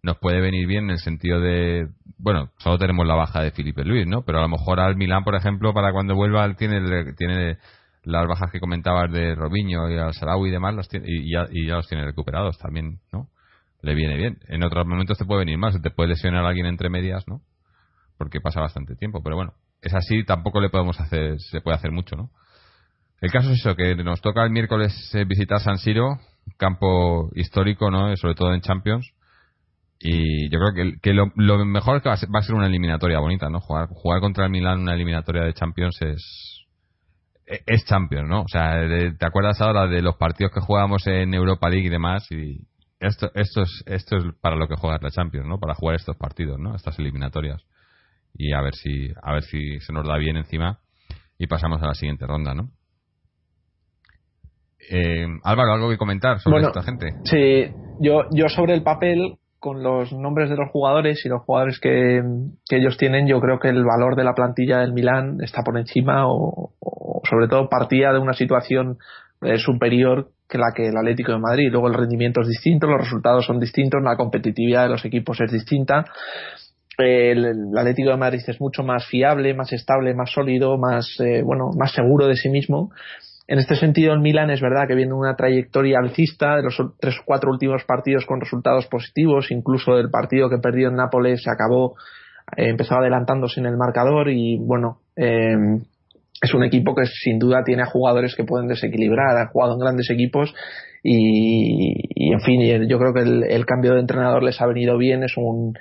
nos puede venir bien en el sentido de bueno, solo tenemos la baja de Felipe Luis, ¿no? Pero a lo mejor al Milán, por ejemplo, para cuando vuelva tiene tiene las bajas que comentabas de Robinho y al Sarawi y demás y, ya, y ya los tiene recuperados también, ¿no? le viene bien. En otros momentos te puede venir más, te puede lesionar a alguien entre medias, ¿no? Porque pasa bastante tiempo, pero bueno, es así, tampoco le podemos hacer, se puede hacer mucho, ¿no? El caso es eso, que nos toca el miércoles eh, visitar San Siro, campo histórico, ¿no? Sobre todo en Champions. Y yo creo que, que lo, mejor es que va a, ser, una eliminatoria bonita, ¿no? Jugar, jugar contra el Milan una eliminatoria de Champions es, e, es Champions, ¿no? O sea, ¿te acuerdas ahora de los partidos que jugamos en Europa League y demás? Y, esto, esto, es, esto es para lo que juega la Champions, ¿no? Para jugar estos partidos, ¿no? Estas eliminatorias. Y a ver si, a ver si se nos da bien encima y pasamos a la siguiente ronda, ¿no? Eh, Álvaro, ¿algo que comentar sobre esta gente? Sí, yo, yo sobre el papel, con los nombres de los jugadores y los jugadores que, que ellos tienen, yo creo que el valor de la plantilla del Milán está por encima o, o sobre todo partía de una situación eh, superior que la que el Atlético de Madrid. Luego el rendimiento es distinto, los resultados son distintos, la competitividad de los equipos es distinta. El, Atlético de Madrid es mucho más fiable, más estable, más sólido, más eh, bueno, más seguro de sí mismo. En este sentido, el Milan es verdad que viene una trayectoria alcista de los tres o cuatro últimos partidos con resultados positivos, incluso el partido que perdió en Nápoles se acabó, eh, empezó adelantándose en el marcador y bueno, eh, es un equipo que sin duda tiene a jugadores que pueden desequilibrar, ha jugado en grandes equipos y, en fin, yo creo que el, cambio de entrenador les ha venido bien, es un,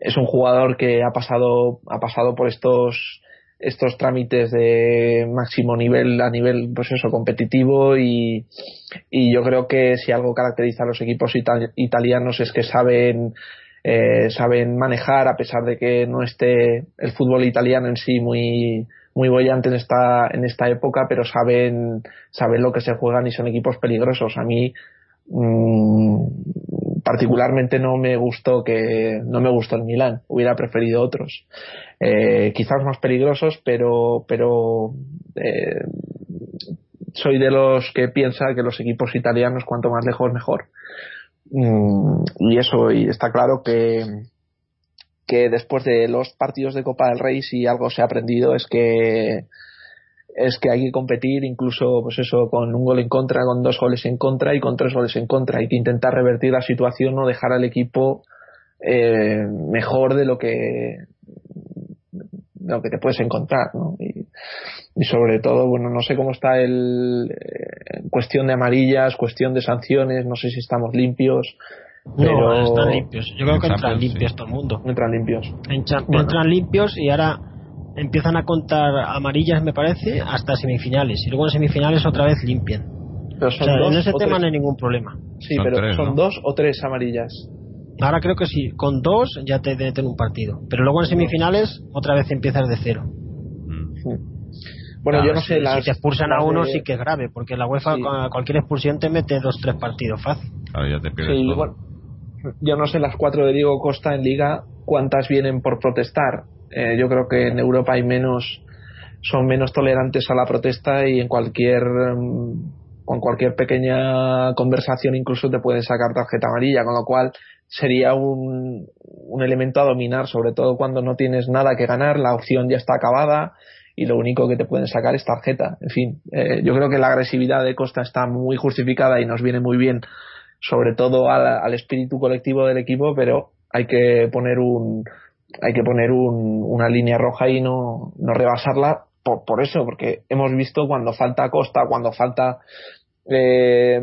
es un jugador que ha pasado, ha pasado por estos estos trámites de máximo nivel a nivel pues eso competitivo y, y yo creo que si algo caracteriza a los equipos italianos es que saben eh, saben manejar a pesar de que no esté el fútbol italiano en sí muy muy bollante en esta, en esta época, pero saben, saben lo que se juegan y son equipos peligrosos. A mí, mm, particularmente no me gustó que, no me gustó el Milán, hubiera preferido otros. Eh, quizás más peligrosos, pero, pero, eh, soy de los que piensa que los equipos italianos cuanto más lejos mejor. Mm, y eso, y está claro que, que después de los partidos de Copa del Rey si algo se ha aprendido es que es que hay que competir incluso pues eso con un gol en contra con dos goles en contra y con tres goles en contra hay que intentar revertir la situación o dejar al equipo eh, mejor de lo que lo que te puedes encontrar ¿no? y, sobre todo bueno no sé cómo está el eh, cuestión de amarillas cuestión de sanciones no sé si estamos limpios no, están limpios. Yo creo que entran limpios todo el mundo. Entran limpios. Entran limpios y ahora empiezan a contar amarillas, me parece, hasta semifinales. Y luego en semifinales otra vez limpian. o sea, en ese tema no hay ningún problema. Sí, pero son dos o tres amarillas. Ahora creo que sí, con dos ya te deten un partido. Pero luego en semifinales otra vez empiezas de cero. Mm. Bueno, yo no sé. Si, te expulsan a uno, sí que es grave, porque la UEFA, cualquier expulsión te mete dos tres partidos fácil. Claro, ya te pierdes yo no sé las cuatro de Diego Costa en liga cuántas vienen por protestar. Eh, yo creo que en Europa hay menos, son menos tolerantes a la protesta y en cualquier, mm, con cualquier pequeña conversación incluso te pueden sacar tarjeta amarilla, con lo cual sería un, un elemento a dominar, sobre todo cuando no tienes nada que ganar, la opción ya está acabada y lo único que te pueden sacar es tarjeta. En fin, eh, yo creo que la agresividad de Costa está muy justificada y nos viene muy bien sobre todo al, espíritu colectivo del equipo, pero hay que poner un hay que poner un, una línea roja y no, no rebasarla por, por eso, porque hemos visto cuando falta Costa, cuando falta eh,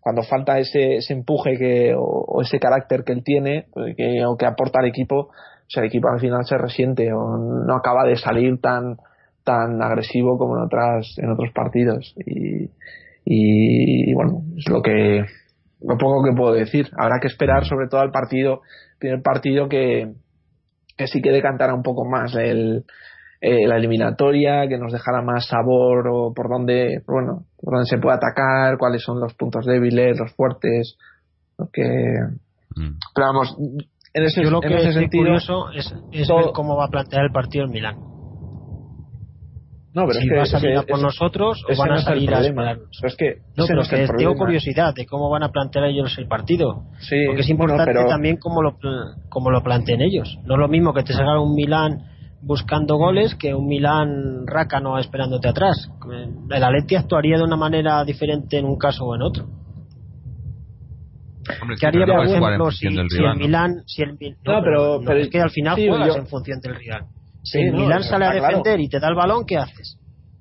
cuando falta ese, ese empuje que, o, ese carácter que él tiene pues, que, o que aporta al equipo, o sea, el equipo al final se resiente o no acaba de salir tan tan agresivo como en otras en otros partidos. Y, y, bueno es lo que lo poco que puedo decir. Habrá que esperar sobre todo al partido primer partido que que sí que decantara un poco más el eh, la eliminatoria, que nos dejara más sabor o por dónde, bueno, por dónde se puede atacar, cuáles son los puntos débiles, los fuertes, lo que mm. pero vamos, en ese, Yo lo en ese sentido curioso es, es ver cómo va a plantear el partido en Milán. No, pero si es que va a salir a por nosotros o van a salir a esperarnos. es que no, pero no es que el tengo curiosidad de cómo van a plantear ellos el partido. Sí, Porque es bueno, importante pero- también cómo lo, cómo lo planteen ellos. No es lo mismo que te salga un Milán buscando goles que un Milán rácano esperándote atrás. El Atleti actuaría de una manera diferente en un caso o en otro. Hombre, ¿Qué haría, por ejemplo, si, si el ¿no? Milán... Si el, Mil- No, pero- pero- es que al final sí, juegas yo- en función del rival. Si Sí, el no, sale a claro. defender y te da el balón, ¿qué haces?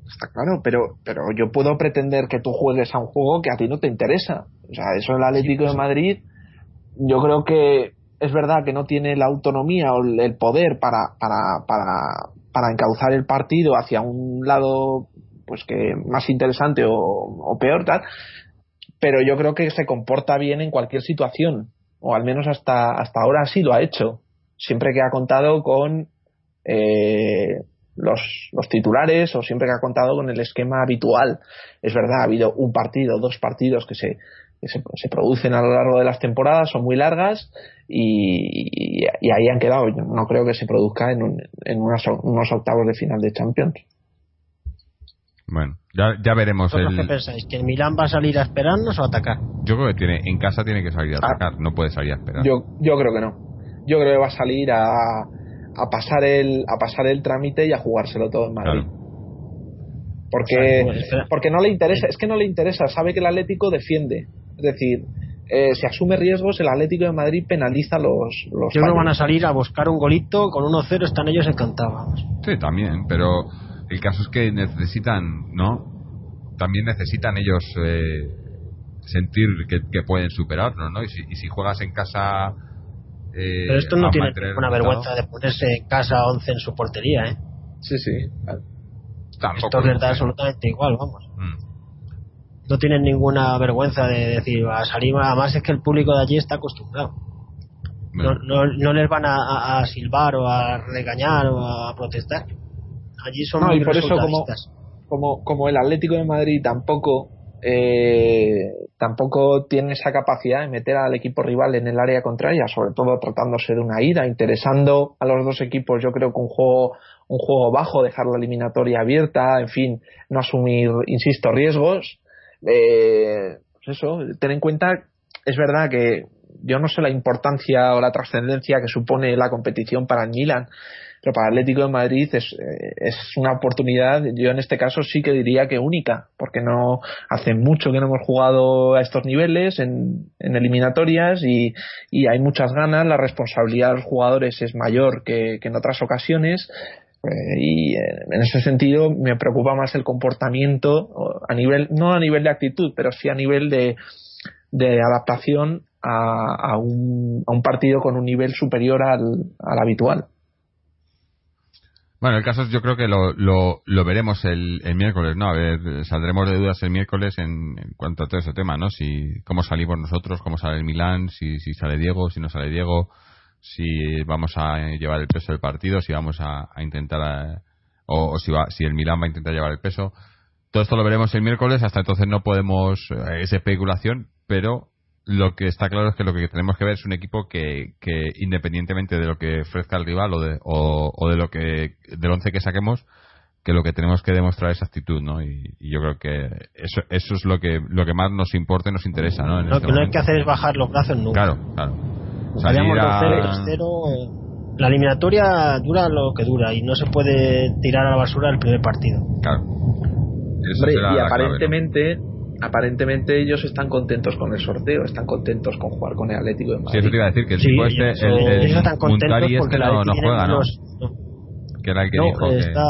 Está claro, pero, pero yo puedo pretender que tú juegues a un juego que a ti no te interesa. O sea, eso el Atlético de Madrid, yo creo que es verdad que no tiene la autonomía o el poder para, para, para, para encauzar el partido hacia un lado pues que más interesante o, o peor tal, pero yo creo que se comporta bien en cualquier situación, o al menos hasta, hasta ahora así lo ha hecho, siempre que ha contado con eh, los, los titulares o siempre que ha contado con el esquema habitual. Es verdad, ha habido un partido, dos partidos que se, que se, se producen a lo largo de las temporadas, son muy largas y, y ahí han quedado. Yo no creo que se produzca en, un- en unas- unos octavos de final de Champions. Bueno, ya, ya veremos ¿Vosotros el... qué pensáis? ¿Que el Milán va a salir a esperarnos o a atacar? Yo creo que tiene, en casa tiene que salir a atacar, no puede salir a esperar. Ah. Yo, yo creo que no. Yo creo que va a salir a, a pasar el a pasar el trámite y a jugárselo todo en Madrid. Claro. Porque, O sea, pues, porque no le interesa, es que no le interesa, sabe que el Atlético defiende. Es decir, eh, si asume riesgos, el Atlético de Madrid penaliza los, los Yo que van a salir a buscar un golito, con 1-0 están ellos encantados. Sí, también, pero el caso es que necesitan, ¿no? También necesitan ellos eh, sentir que, que pueden superarnos, ¿no? Y si, y si juegas en casa. Eh, Pero esto no tiene ninguna vergüenza de ponerse en casa 11 en su portería, ¿eh? Sí, sí. tampoco Esto les da absolutamente igual, vamos. Mm. No tienen ninguna vergüenza de decir, a salir, además es que el público de allí está acostumbrado. No, no, no les van a, silbar o a regañar o a protestar. Allí son No, muy y por eso como, como el Atlético de Madrid tampoco eh, tampoco tiene esa capacidad de meter al equipo rival en el área contraria, sobre todo tratándose de una ida, interesando a los dos equipos, yo creo que un juego un juego bajo, dejar la eliminatoria abierta, en fin, no asumir, insisto, riesgos. Eh, pues eso, ten en cuenta, es verdad que yo no sé la importancia o la trascendencia que supone la competición para el Milan, pero para Atlético de Madrid es, eh, es una oportunidad, yo en este caso sí que diría que única, porque no hace mucho que no hemos jugado a estos niveles en, en eliminatorias y, y hay muchas ganas, la responsabilidad de los jugadores es mayor que, que en otras ocasiones. eh, y eh, en ese sentido me preocupa más el comportamiento a nivel no a nivel de actitud pero sí a nivel de, de adaptación a, a un, a un partido con un nivel superior al, al habitual Bueno, el caso es, yo creo que lo, lo, lo veremos el, el miércoles, ¿no? A ver, saldremos de dudas el miércoles en, en cuanto a todo ese tema, ¿no? Si, cómo salimos nosotros, cómo sale el Milán, si, si sale Diego, si no sale Diego, si vamos a llevar el peso del partido, si vamos a, a intentar, o, o si, va, si el Milán va a intentar llevar el peso. Todo esto lo veremos el miércoles, hasta entonces no podemos, eh, es especulación, pero lo que está claro es que lo que tenemos que ver es un equipo que, que independientemente de lo que ofrezca el rival o de, o, o de lo que del once que saquemos que lo que tenemos que demostrar es actitud no y, y yo creo que eso eso es lo que lo que más nos importa y nos interesa no en Lo este que no hay que hacer es bajar los brazos nunca. claro claro salir a 2-0, 3-0, eh, La eliminatoria dura lo que dura y no se puede tirar a la basura el primer partido. claro Hombre, y clave, ¿no? Aparentemente ellos están contentos con el sorteo están contentos con jugar con el Atlético de Sí, Madrid eso te iba a decir que el Sí, tipo este eso- el, el ellos están contentos este porque la no, no juega no los- no. que era el que No, dijo que está,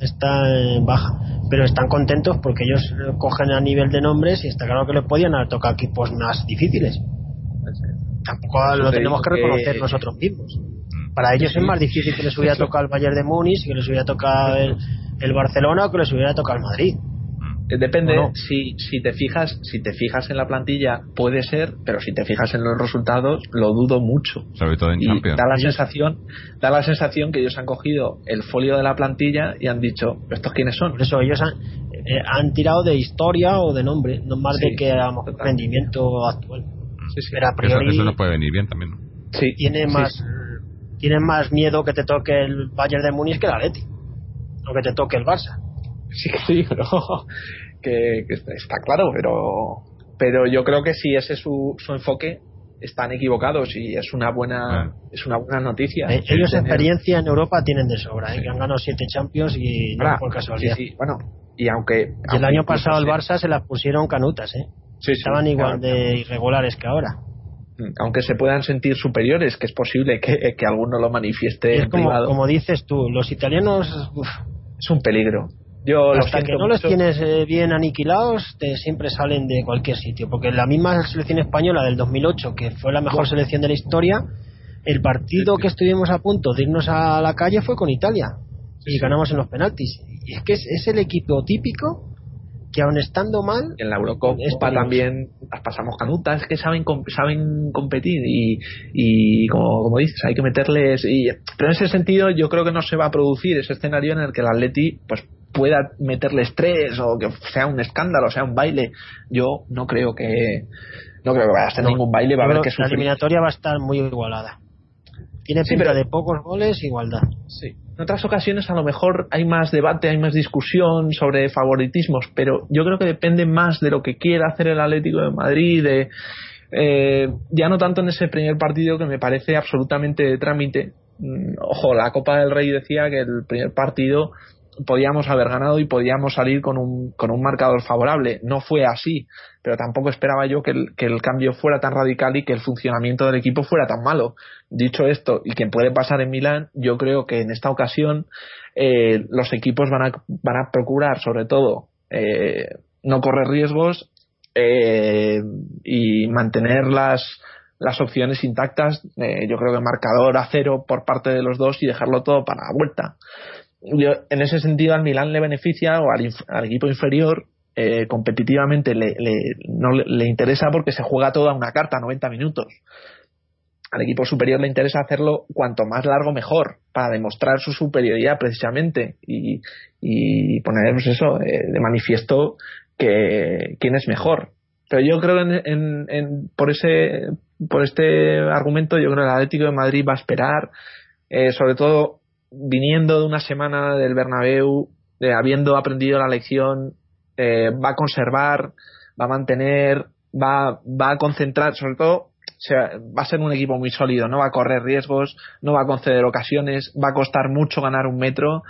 está en baja. Pero están contentos porque ellos cogen a nivel de nombres y está claro que le podían haber tocado equipos más difíciles. Tampoco Eso lo te tenemos que reconocer que- nosotros mismos. Para ellos Sí, es más difícil que les hubiera tocado el Bayern de Múnich, que les hubiera tocado el, el Barcelona o que les hubiera tocado el Madrid. Eh, depende, si, si te fijas, si te fijas en la plantilla, puede ser, pero si te fijas en los resultados, lo dudo mucho. Sobre todo en y Champions. Da la sensación, da la sensación que ellos han cogido el folio de la plantilla y han dicho, ¿estos quiénes son? Por eso ellos han, eh, han tirado de historia o de nombre, no más de que a rendimiento actual. Sí, sí. Pero a priori, eso, eso no puede venir bien también. ¿no? Sí. Tiene más, tienes más miedo que te toque el Bayern de Múnich que el Atleti, o que te toque el Barça sí que sí, pero que, que, está claro, pero pero yo creo que si ese es su, su enfoque están equivocados y es una buena es una buena noticia. Eh, ellos tener... experiencia en Europa tienen de sobra, ¿eh? que han ganado siete Champions y no por casualidad. Sí, sí. Bueno, y aunque, y aunque el año pasado el Barça se las pusieron canutas, ¿eh? Sí, Estaban igual claro. de irregulares que ahora. Aunque se puedan sentir superiores, que es posible que, que alguno lo manifieste es en como, privado. Como dices tú, los italianos uf, es un peligro. Yo hasta que no los tienes eh, bien aniquilados, te siempre salen de cualquier sitio. Porque la misma selección española del 2008, que fue la mejor selección de la historia, el partido que estuvimos a punto de irnos a la calle fue con Italia. Y ganamos en los penaltis. Y es que es, es el equipo típico que aun estando mal en la Eurocopa también las pasamos canutas que saben saben competir y, y como, como dices hay que meterles y, pero en ese sentido yo creo que no se va a producir ese escenario en el que el Atleti pues pueda meterle estrés o que sea un escándalo, sea un baile. Yo no creo que no creo que vaya a ser no, ningún baile, va a haber que La eliminatoria va a estar muy igualada. Tiene pinta sí, pero, de pocos goles, igualdad. Sí. En otras ocasiones a lo mejor hay más debate, hay más discusión sobre favoritismos, pero yo creo que depende más de lo que quiera hacer el Atlético de Madrid, de, eh, ya no tanto en ese primer partido que me parece absolutamente de trámite. Ojo, la Copa del Rey decía que el primer partido podíamos haber ganado y podíamos salir con un, con un marcador favorable. No fue así, pero tampoco esperaba yo que el, que el cambio fuera tan radical y que el funcionamiento del equipo fuera tan malo. Dicho esto, y que puede pasar en Milán, yo creo que en esta ocasión eh, los equipos van a, van a procurar, sobre todo, eh, no correr riesgos eh, y mantener las, las opciones intactas. Eh, yo creo que marcador a cero por parte de los dos y dejarlo todo para la vuelta en ese sentido al Milán le beneficia o al, equipo inferior eh, competitivamente le, le, no le, interesa porque se juega toda una carta 90 minutos. Al equipo superior le interesa hacerlo cuanto más largo mejor para demostrar su superioridad precisamente y, y poner eso eh, de manifiesto que quién es mejor. Pero yo creo en, en, en, por ese por este argumento yo creo que el Atlético de Madrid va a esperar eh, sobre todo viniendo de una semana del Bernabéu, eh, habiendo aprendido la lección, eh, va a conservar, va a mantener, va, va a concentrar, sobre todo, va a ser un equipo muy sólido, no va a correr riesgos, no va a conceder ocasiones, va a costar mucho ganar un metro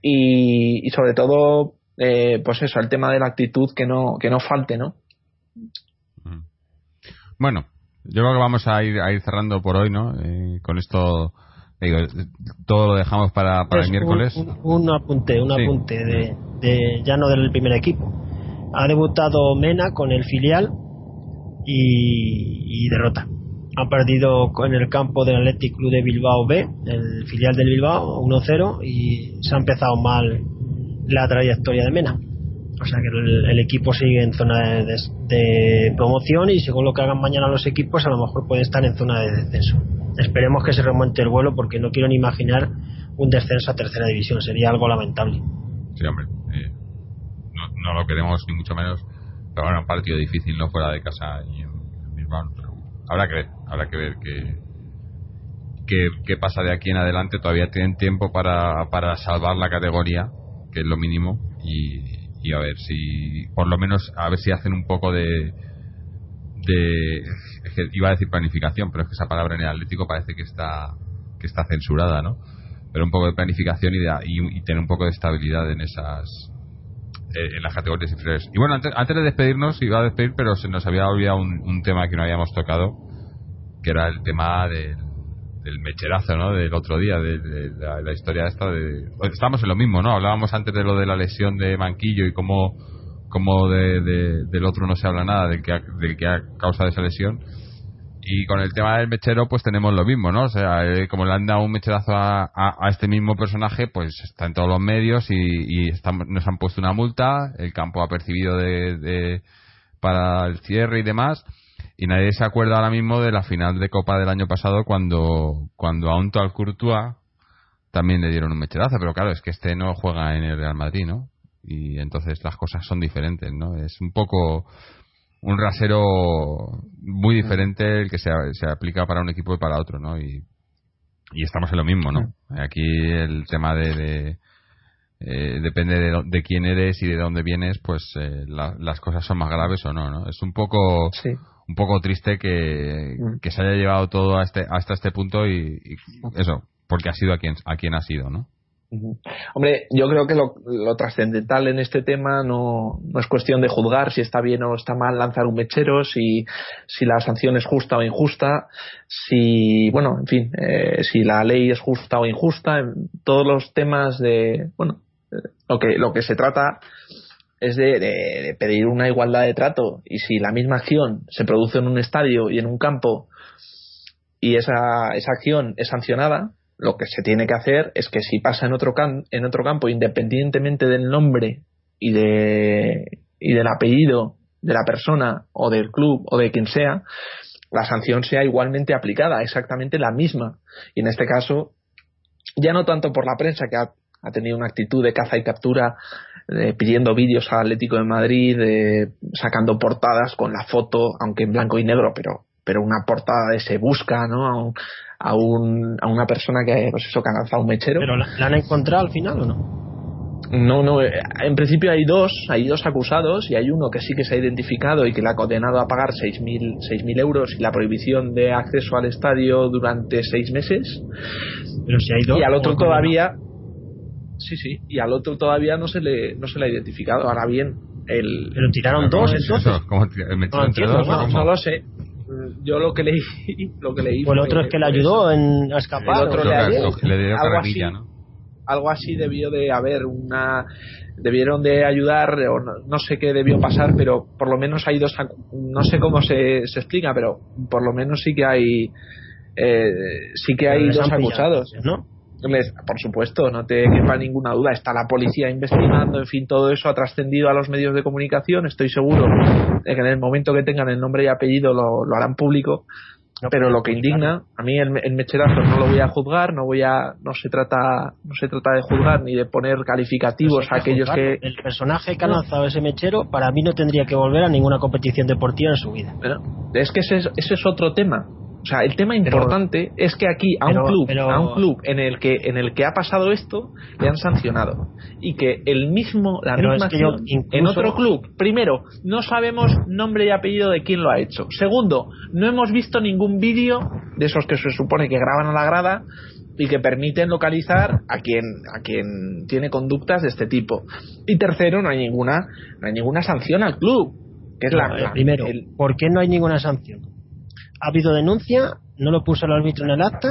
y, y sobre todo, eh, pues eso, el tema de la actitud que no, que no falte, ¿no? Bueno, yo creo que vamos a ir, a ir cerrando por hoy, ¿no? Eh, con esto digo, todo lo dejamos para, para el miércoles. Un, un, un apunte, un sí. apunte de, de, ya no del primer equipo. Ha debutado Mena con el filial y, y derrota. Ha perdido en el campo del Athletic Club de Bilbao B, el filial del Bilbao, 1-0 y se ha empezado mal la trayectoria de Mena. O sea que el, el equipo sigue en zona de, de, de, promoción y según lo que hagan mañana los equipos, a lo mejor puede estar en zona de descenso esperemos que se remonte el vuelo porque no quiero ni imaginar un descenso a tercera división. Sería algo lamentable. Sí hombre eh, no, no, lo queremos ni mucho menos. Pero bueno un partido difícil no fuera de casa y en, Bilbao habrá que ver habrá que ver qué qué, qué pasa de aquí en adelante. Todavía tienen tiempo para, para salvar la categoría que es lo mínimo y, y a ver si por lo menos a ver si hacen un poco de de que iba a decir planificación pero es que esa palabra en el Atlético parece que está que está censurada no pero un poco de planificación y, de, y, tener un poco de estabilidad en esas eh, en las categorías inferiores. Y bueno antes, antes, de despedirnos iba a despedir pero se nos había olvidado un, tema que no habíamos tocado que era el tema del, del mecherazo no del otro día de la, la, historia esta de estamos en lo mismo no hablábamos antes de lo de la lesión de Manquillo y cómo como de, de, del otro no se habla nada del que ha, del que ha causado esa lesión Y con el tema del mechero, pues tenemos lo mismo, ¿no? O sea, eh, como le han dado un mecherazo a, a, este mismo personaje, pues está en todos los medios y, y nos han puesto una multa, el campo ha percibido de, de, para el cierre y demás, y nadie se acuerda ahora mismo de la final de Copa del año pasado cuando, cuando a un tal Courtois también le dieron un mecherazo, pero claro, es que este no juega en el Real Madrid, ¿no? Y entonces las cosas son diferentes, ¿no? Es un poco un rasero muy diferente el que se, se aplica para un equipo y para otro, ¿no? Y, y estamos en lo mismo, ¿no? Aquí el tema de, eh, depende de, quién eres y de dónde vienes, pues eh, las cosas son más graves o no, ¿no? Es un poco un poco triste que, mm. que, se haya llevado todo a este, hasta este punto y, y, eso, porque ha sido a quien, a quien ha sido, ¿no? Hombre, yo creo que lo, trascendental en este tema no, es cuestión de juzgar si está bien o está mal lanzar un mechero, si, si la sanción es justa o injusta, si, bueno, en fin, eh, si la ley es justa o injusta, en todos los temas de, bueno, eh, lo que, lo que se trata es de, de, pedir una igualdad de trato. Y si la misma acción se produce en un estadio y en un campo y esa, esa acción es sancionada, lo que se tiene que hacer es que si pasa en otro, en otro campo, independientemente del nombre y, de, y del apellido de la persona o del club o de quien sea, la sanción sea igualmente aplicada, exactamente la misma. Y en este caso, ya no tanto por la prensa que ha, tenido una actitud de caza y captura eh, pidiendo vídeos al Atlético de Madrid, sacando portadas con la foto, aunque en blanco y negro, pero pero una portada de se busca, ¿no? A, un, a una persona que, pues eso, que ha lanzado un mechero. ¿Pero la, han encontrado al final o no? No, no, eh, en principio hay dos, hay dos acusados y hay uno que sí que se ha identificado y que le ha condenado a pagar 6.000 euros y la prohibición de acceso al estadio durante seis meses. Pero si hay dos. Y al otro todavía, sí, sí, y al otro todavía no se le, no se le ha identificado. Ahora bien, el. Pero tiraron dos entonces. no, no lo sé yo lo que leí [LAUGHS] lo que leí o el otro es que le ayudó en, a escapar el otro le, algo así, algo así debió de haber una debieron de ayudar o no, sé qué debió pasar pero por lo menos hay dos no sé cómo se, se explica pero por lo menos sí que hay eh, sí que hay dos acusados. ¿no? Por supuesto, no te quepa ninguna duda. Está la policía investigando, en fin, todo eso ha trascendido a los medios de comunicación. Estoy seguro de que en el momento que tengan el nombre y apellido lo, harán público. pero lo que indigna, a mí el, mecherazo no lo voy a juzgar, no voy a, no se trata, no se trata de juzgar ni de poner calificativos a aquellos que el personaje que ha lanzado ese mechero para mí no tendría que volver a ninguna competición deportiva en su vida. Pero es que ese ese es otro tema o sea, el tema importante es que aquí a un club, a un club en el que en el que ha pasado esto le han sancionado y que el mismo la misma acción en otro club, primero, no sabemos nombre y apellido de quién lo ha hecho. Segundo, no hemos visto ningún vídeo de esos que se supone que graban a la grada y que permiten localizar a quien a quien tiene conductas de este tipo. Y tercero, no hay ninguna no hay ninguna sanción al club, que es la, primero, ¿por qué no hay ninguna sanción? ¿Ha habido denuncia? ¿No lo puso el árbitro en el acta?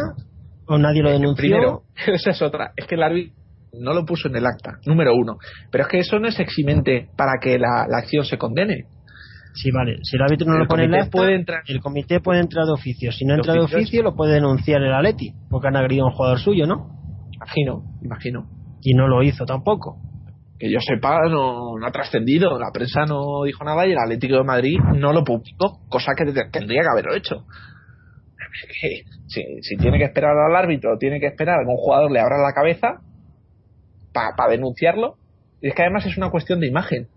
¿O nadie lo denunció? Primero, [LAUGHS] esa es otra. Es que el árbitro no lo puso en el acta, número uno. Pero es que eso no es eximente para que la, acción se condene. Sí, vale. Si el árbitro no lo pone en el acta, puede entrar... el comité puede entrar de oficio. Si no entra de oficio, lo puede denunciar el Atleti, porque han agredido a un jugador suyo, ¿no? Imagino, imagino. Y no lo hizo tampoco que yo sepa no, ha trascendido, la prensa no dijo nada y el Atlético de Madrid no lo publicó, cosa que tendría que haberlo hecho. Si, tiene que esperar al árbitro, tiene que esperar a que un jugador le abra la cabeza para denunciarlo, y es que además es una cuestión de imagen.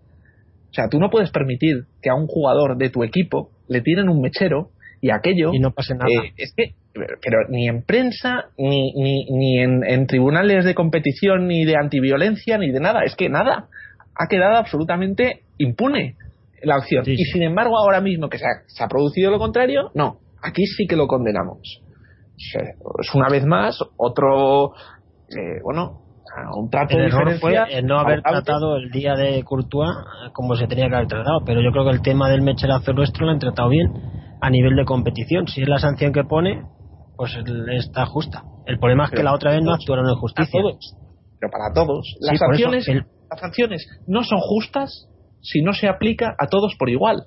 O sea, tú no puedes permitir que a un jugador de tu equipo le tiren un mechero y aquello. Y no pase nada. Eh, es que, pero, ni en prensa, ni, ni, ni en, tribunales de competición, ni de antiviolencia, ni de nada. Es que nada. Ha quedado absolutamente impune la acción. Y sin embargo, ahora mismo que se ha, producido lo contrario, no. Aquí sí que lo condenamos. Es una vez más otro. Eh, bueno, un trato el error fue el no haber tratado el día de Courtois como se tenía que haber tratado pero yo creo que el tema del mecherazo nuestro lo han tratado bien a nivel de competición. Si es la sanción que pone, pues está justa. El problema es que la otra vez no actuaron en justicia. Pero para todos. Las, sanciones, las sanciones no son justas si no se aplica a todos por igual.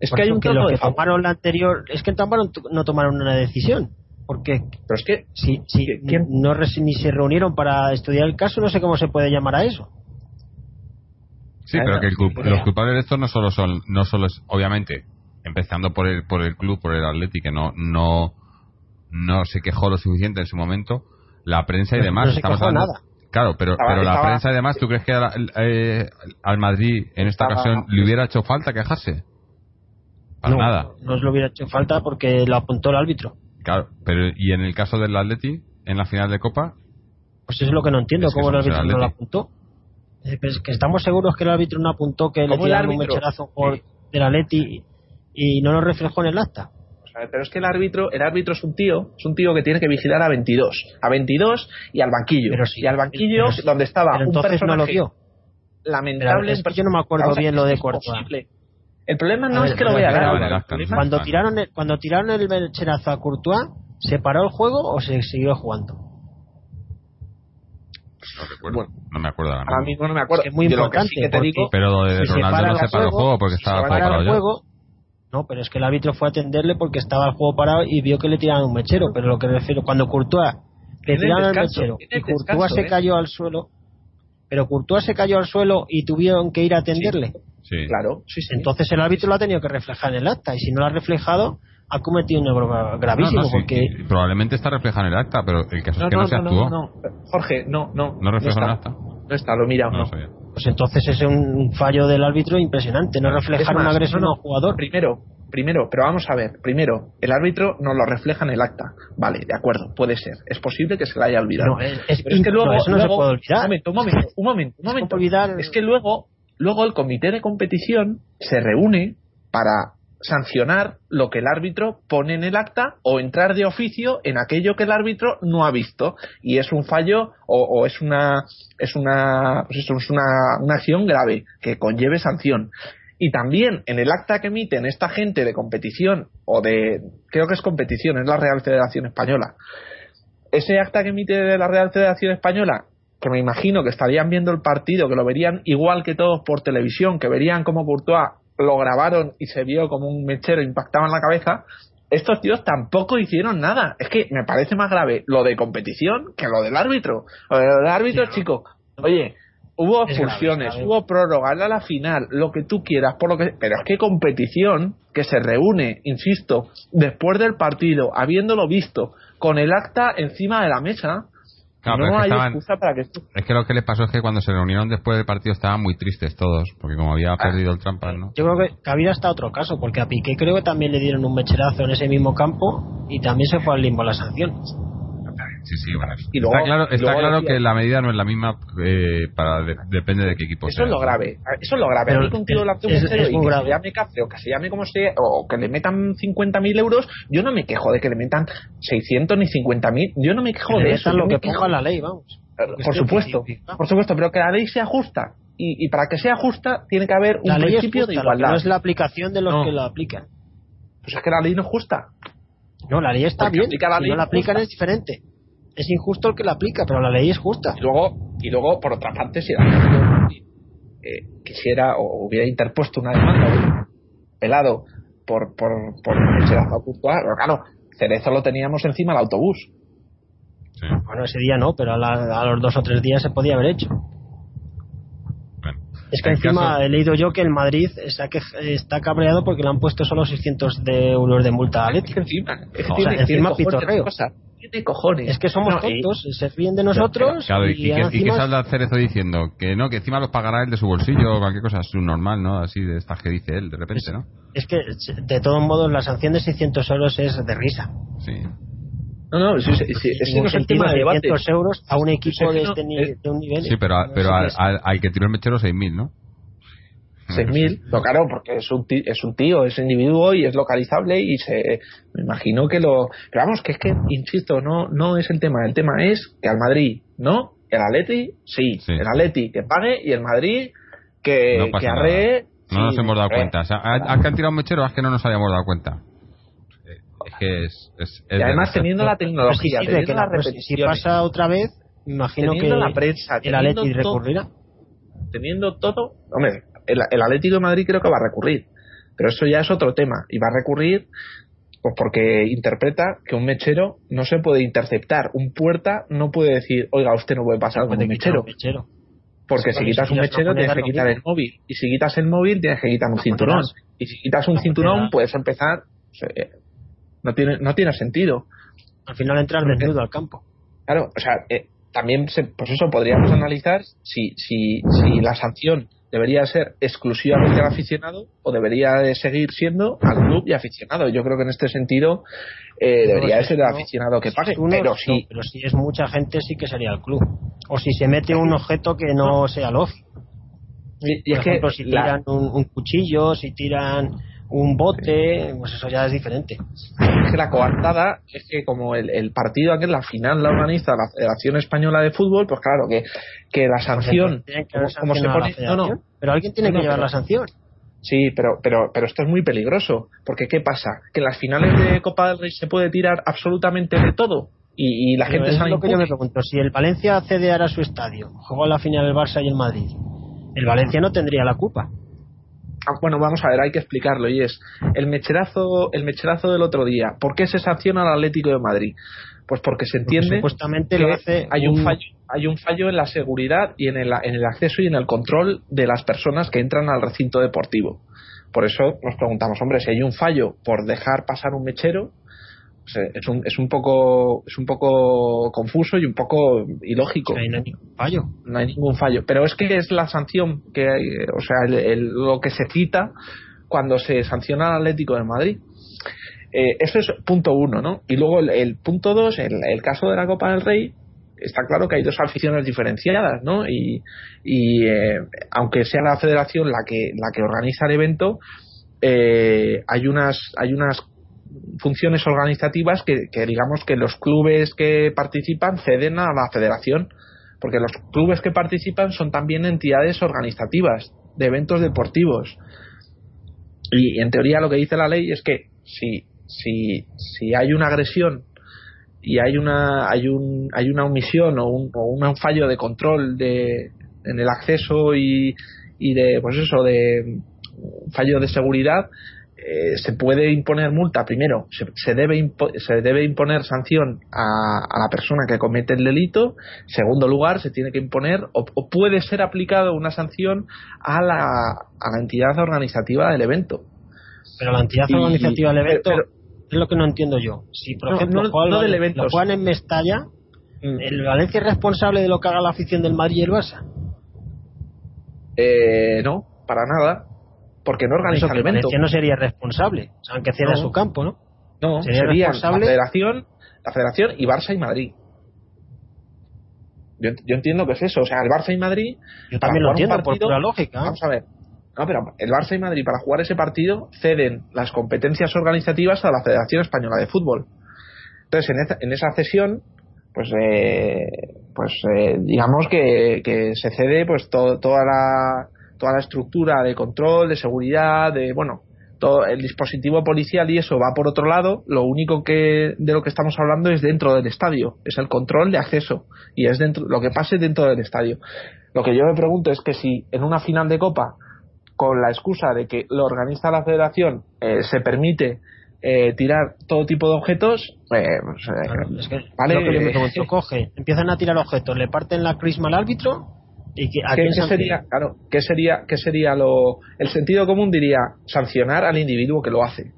Es que hay un que los que tomaron la anterior, es que tomaron, no tomaron una decisión. Porque pero es que si, si no ni se reunieron para estudiar el caso, no sé cómo se puede llamar a eso. Sí, pero que los culpables de esto no solo son, no solo es, obviamente, empezando por el, por el club, por el Atleti, que no, no, no se quejó lo suficiente en su momento, la prensa y demás. No se quejó nada. Claro, pero, pero la prensa y demás, ¿tú crees que eh, al Madrid en esta ocasión le hubiera hecho falta quejarse? Para no, nada. No le hubiera hecho falta porque lo apuntó el árbitro. Claro, pero ¿y en el caso del Atleti, en la final de Copa? Pues eso es lo que no entiendo, cómo el árbitro no lo apuntó. Eh, pues que estamos seguros que el árbitro no apuntó que le tiraron un mecherazo por del Atleti y no lo reflejó en el acta. Pero es que el árbitro, el árbitro es un tío, es un tío que tiene que vigilar a 22, a 22 y al banquillo. Pero sí, y al banquillo donde estaba pero entonces no lo vio. Lamentable. Es que yo no me acuerdo bien lo de Courtois. El problema no es que lo vea Cuando tiraron el, cuando tiraron el mecherazo a Courtois, ¿se paró el juego o se siguió jugando? No recuerdo, no me acuerdo ahora mismo. no me acuerdo. Es, muy importante. pero de Ronaldo no se paró el juego porque estaba el juego parado No, pero es que el árbitro fue a atenderle porque estaba el juego parado y vio que le tiraban un mechero. Pero lo que refiero, cuando Courtois le tiraron el mechero y Courtois se ¿eh? cayó al suelo, pero Courtois se cayó al suelo y tuvieron que ir a atenderle. Sí. Claro, Entonces el árbitro lo ha tenido que reflejar en el acta y si no lo ha reflejado ha cometido un error gravísimo porque probablemente está reflejado en el acta, pero el caso es que no, se actuó. No, Jorge, no, no. ¿No refleja en el acta? No está, lo mira. No, Pues entonces es un fallo del árbitro impresionante, no reflejar una agresión a un jugador. Primero, primero, pero vamos a ver, primero, el árbitro no lo refleja en el acta. Vale, de acuerdo, puede ser. Es posible que se la haya olvidado. es, es, que luego, eso no se puede olvidar. Un momento, un momento, un momento. Un momento. Es que luego Luego el comité de competición se reúne para sancionar lo que el árbitro pone en el acta o entrar de oficio en aquello que el árbitro no ha visto. Y es un fallo o, es una es una pues es una, una acción grave que conlleve sanción. Y también en el acta que emiten esta gente de competición o de creo que es competición es la Real Federación Española. Ese acta que emite la Real Federación Española que me imagino que estarían viendo el partido, que lo verían igual que todos por televisión, que verían como Courtois lo grabaron y se vio como un mechero impactaba en la cabeza, estos tíos tampoco hicieron nada. Es que me parece más grave lo de competición que lo del árbitro. Lo del árbitro, chico, oye, hubo expulsiones, hubo prórroga, era la final, lo que tú quieras, por lo que, pero es que competición que se reúne, insisto, después del partido, habiéndolo visto, con el acta encima de la mesa, no hay excusa para que Es que lo que les pasó es que cuando se reunieron después del partido estaban muy tristes todos, porque como había ah. perdido el trampa, ¿no? Yo creo que, había hasta otro caso, porque a Piqué creo que también le dieron un mecherazo en ese mismo campo y también se fue al limbo la sanción. Sí, sí, bueno. está claro, está claro que la medida no es la misma eh, para depende de qué equipo Eso es lo grave. Eso es lo grave. Pero contigo es, es, es muy grave. que se llame café o que se llame como sea o que le metan 50.000 euros, yo no me quejo de que le metan 600 ni 50.000. Yo no me quejo de eso. lo que ponga la ley, vamos. Por supuesto, por supuesto, pero que la ley sea justa. Y, y para que sea justa tiene que haber un principio de igualdad. No es la aplicación de los que la aplican. Pues es que la ley no es justa. No, la ley está bien. La ley no la aplican es diferente es injusto el que la aplica, pero la ley es justa. Y luego, y luego por otra parte, si la eh, quisiera o hubiera interpuesto una demanda pelado por por por pero claro, Cerezo lo teníamos encima del autobús. Bueno, ese día no, pero a, los dos o tres días se podía haber hecho. es que encima he leído yo que el Madrid está, que, está cabreado porque le han puesto solo 600 de euros de multa a Leti. Encima, es que encima pitorreo. ¿Qué cojones? Es que somos tontos, se ríen de nosotros. Claro, y, que, y que salga Cerezo diciendo que no, que encima los pagará él de su bolsillo o cualquier cosa es normal, ¿no? Así de estas que dice él, de repente, ¿no? Es que, de todos modos, la sanción de 600 euros es de risa. Sí. No, no, sí, sí, sí, es un tema de 600 euros a un equipo de, este de un nivel. Sí, pero, pero al, al, que tiró el mechero 6.000, ¿no? 6.000, no, claro, porque es un, tío, es un tío, es individuo y es localizable y se, me imagino que lo, pero vamos, que es que, insisto, no, no es el tema, el tema es que al Madrid, ¿no? El Atleti, sí, el Atleti que pague y el Madrid que, que arree. No nos hemos dado cuenta, o sea, ¿has que han tirado un mechero es que no nos habíamos dado cuenta? Es que es, es, y además teniendo la tecnología, que la, si pasa otra vez, imagino que la prensa, el Atleti recurrirá. Teniendo todo, hombre, el, el Atlético de Madrid creo que va a recurrir. Pero eso ya es otro tema y va a recurrir pues porque interpreta que un mechero no se puede interceptar. Un puerta no puede decir, oiga, usted no puede pasar con un mechero. Porque si quitas un mechero tienes que quitar el móvil. Y si quitas el móvil tienes que quitar un cinturón. Y si quitas un cinturón puedes empezar... No tiene, no tiene sentido. Al final entrar desnudo al campo. Claro, o sea, eh, también, se, pues eso, podríamos analizar si, si, si la sanción debería ser exclusivamente al aficionado o debería de seguir siendo al club y aficionado. Yo creo que en este sentido eh, debería de ser el aficionado que pague. pero, si, pero si es mucha gente sí que sería el club. O si se mete un objeto que no sea lógico. Y, es que si tiran un, cuchillo, si tiran un bote, pues eso ya es diferente. Es que la coartada es que como el, partido aquel, la final la organiza la Federación Española de Fútbol, pues claro que, que la sanción, como, se pone, no, no, pero alguien tiene que llevar la sanción. Sí, pero, pero, pero esto es muy peligroso, porque ¿qué pasa? Que en las finales de Copa del Rey se puede tirar absolutamente de todo. Y, la gente sabe lo que yo me pregunto si el Valencia accede a su estadio juega la final el Barça y el Madrid el Valencia no tendría la culpa bueno, vamos a ver, hay que explicarlo y es el mecherazo, el mecherazo del otro día. ¿Por qué se sanciona al Atlético de Madrid? Pues porque se entiende supuestamente que hace hay un, fallo, hay un fallo en la seguridad y en el, en el acceso y en el control de las personas que entran al recinto deportivo. Por eso nos preguntamos, hombre, si hay un fallo por dejar pasar un mechero, es, un, es un poco es un poco confuso y un poco ilógico. No hay ningún fallo. No hay ningún fallo. Pero es que es la sanción que o sea, lo que se cita cuando se sanciona al Atlético de Madrid. Eh, eso es punto uno, ¿no? Y luego el, punto dos, el, el caso de la Copa del Rey, está claro que hay dos aficiones diferenciadas, ¿no? Y, y eh, aunque sea la federación la que la que organiza el evento, eh, hay unas hay unas funciones organizativas que, digamos que los clubes que participan ceden a la federación porque los clubes que participan son también entidades organizativas de eventos deportivos. Y en teoría lo que dice la ley es que si si si hay una agresión y hay una hay un hay una omisión o un, o un fallo de control de en el acceso y, y de pues eso de fallo de seguridad eh, se puede imponer multa, primero, se, debe, se debe imponer sanción a, la persona que comete el delito, segundo lugar, se tiene que imponer o, puede ser aplicado una sanción a la, a la entidad organizativa del evento. Pero la entidad organizativa del evento es lo que no entiendo yo. Si, por ejemplo, no, del evento, lo en Mestalla, mm. ¿el Valencia es responsable de lo que haga la afición del Madrid y el Barça? Eh, no, para nada porque no organiza el evento. no sería responsable, aunque cierre su campo, ¿no? No, sería responsable... la federación, la federación y Barça y Madrid. Yo, entiendo que es eso, o sea, el Barça y Madrid. Yo también lo entiendo, por pura lógica. Vamos a ver. No, pero el Barça y Madrid para jugar ese partido ceden las competencias organizativas a la Federación Española de Fútbol. Entonces, en esa, en esa cesión, pues, eh, pues eh, digamos que, que, se cede pues toda la toda la estructura de control, de seguridad, de bueno, todo el dispositivo policial y eso va por otro lado, lo único que de lo que estamos hablando es dentro del estadio, es el control de acceso y es dentro lo que pase dentro del estadio. Lo que yo me pregunto es que si en una final de copa con la excusa de que lo organiza la federación eh, se permite eh, tirar todo tipo de objetos, eh, pues, es que vale, lo que yo me pregunto, coge, empiezan a tirar objetos, le parten la crisma al árbitro ¿Y ¿Qué, sería, claro, ¿qué sería, qué sería lo. El sentido común diría sancionar al individuo que lo hace.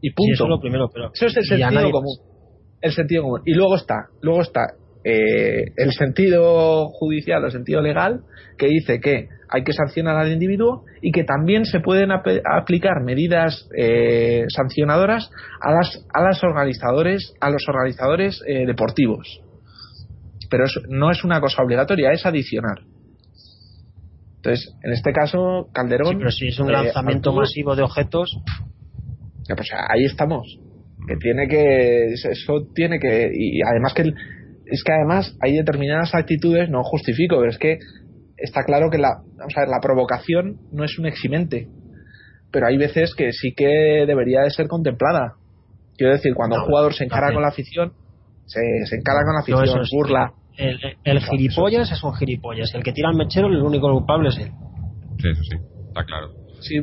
Y punto. eso es lo primero, pero. Eso es el sentido común. El sentido común. Y luego está, luego está eh, el sentido judicial o el sentido legal que dice que hay que sancionar al individuo y que también se pueden aplicar medidas eh, sancionadoras a las a las organizadores a los organizadores eh, deportivos pero no es una cosa obligatoria es adicionar entonces, en este caso, Calderón. Sí, pero si es un eh, lanzamiento masivo de objetos. pues ahí estamos. Que tiene que. Eso tiene que. Y además que. Es que además hay determinadas actitudes, no justifico, pero es que está claro que la, vamos a ver, la provocación no es un eximente. Pero hay veces que sí que debería de ser contemplada. Quiero decir, cuando un jugador se encara con la afición, se, se encara con la afición, burla el, gilipollas es un gilipollas. El que tira el mechero, el único culpable es él. Sí, eso sí, está claro. Sí,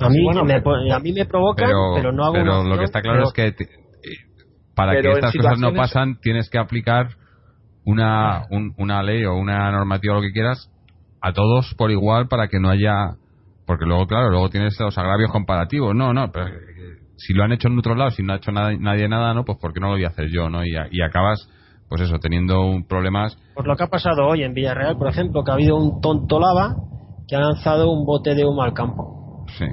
A mí, me, a mí me provoca, pero, no hago Pero lo que está claro es que eh, para que estas cosas no pasan tienes que aplicar una, una ley o una normativa, lo que quieras, a todos por igual para que no haya... Porque luego, claro, luego tienes los agravios comparativos. No, no, pero si lo han hecho en otro lado, si no ha hecho nada, nadie nada, ¿no? Pues ¿por qué no lo voy a hacer yo, ¿no? Y, y acabas, pues eso, teniendo problemas... Por lo que ha pasado hoy en Villarreal, por ejemplo, que ha habido un tonto lava que ha lanzado un bote de humo al campo. Sí.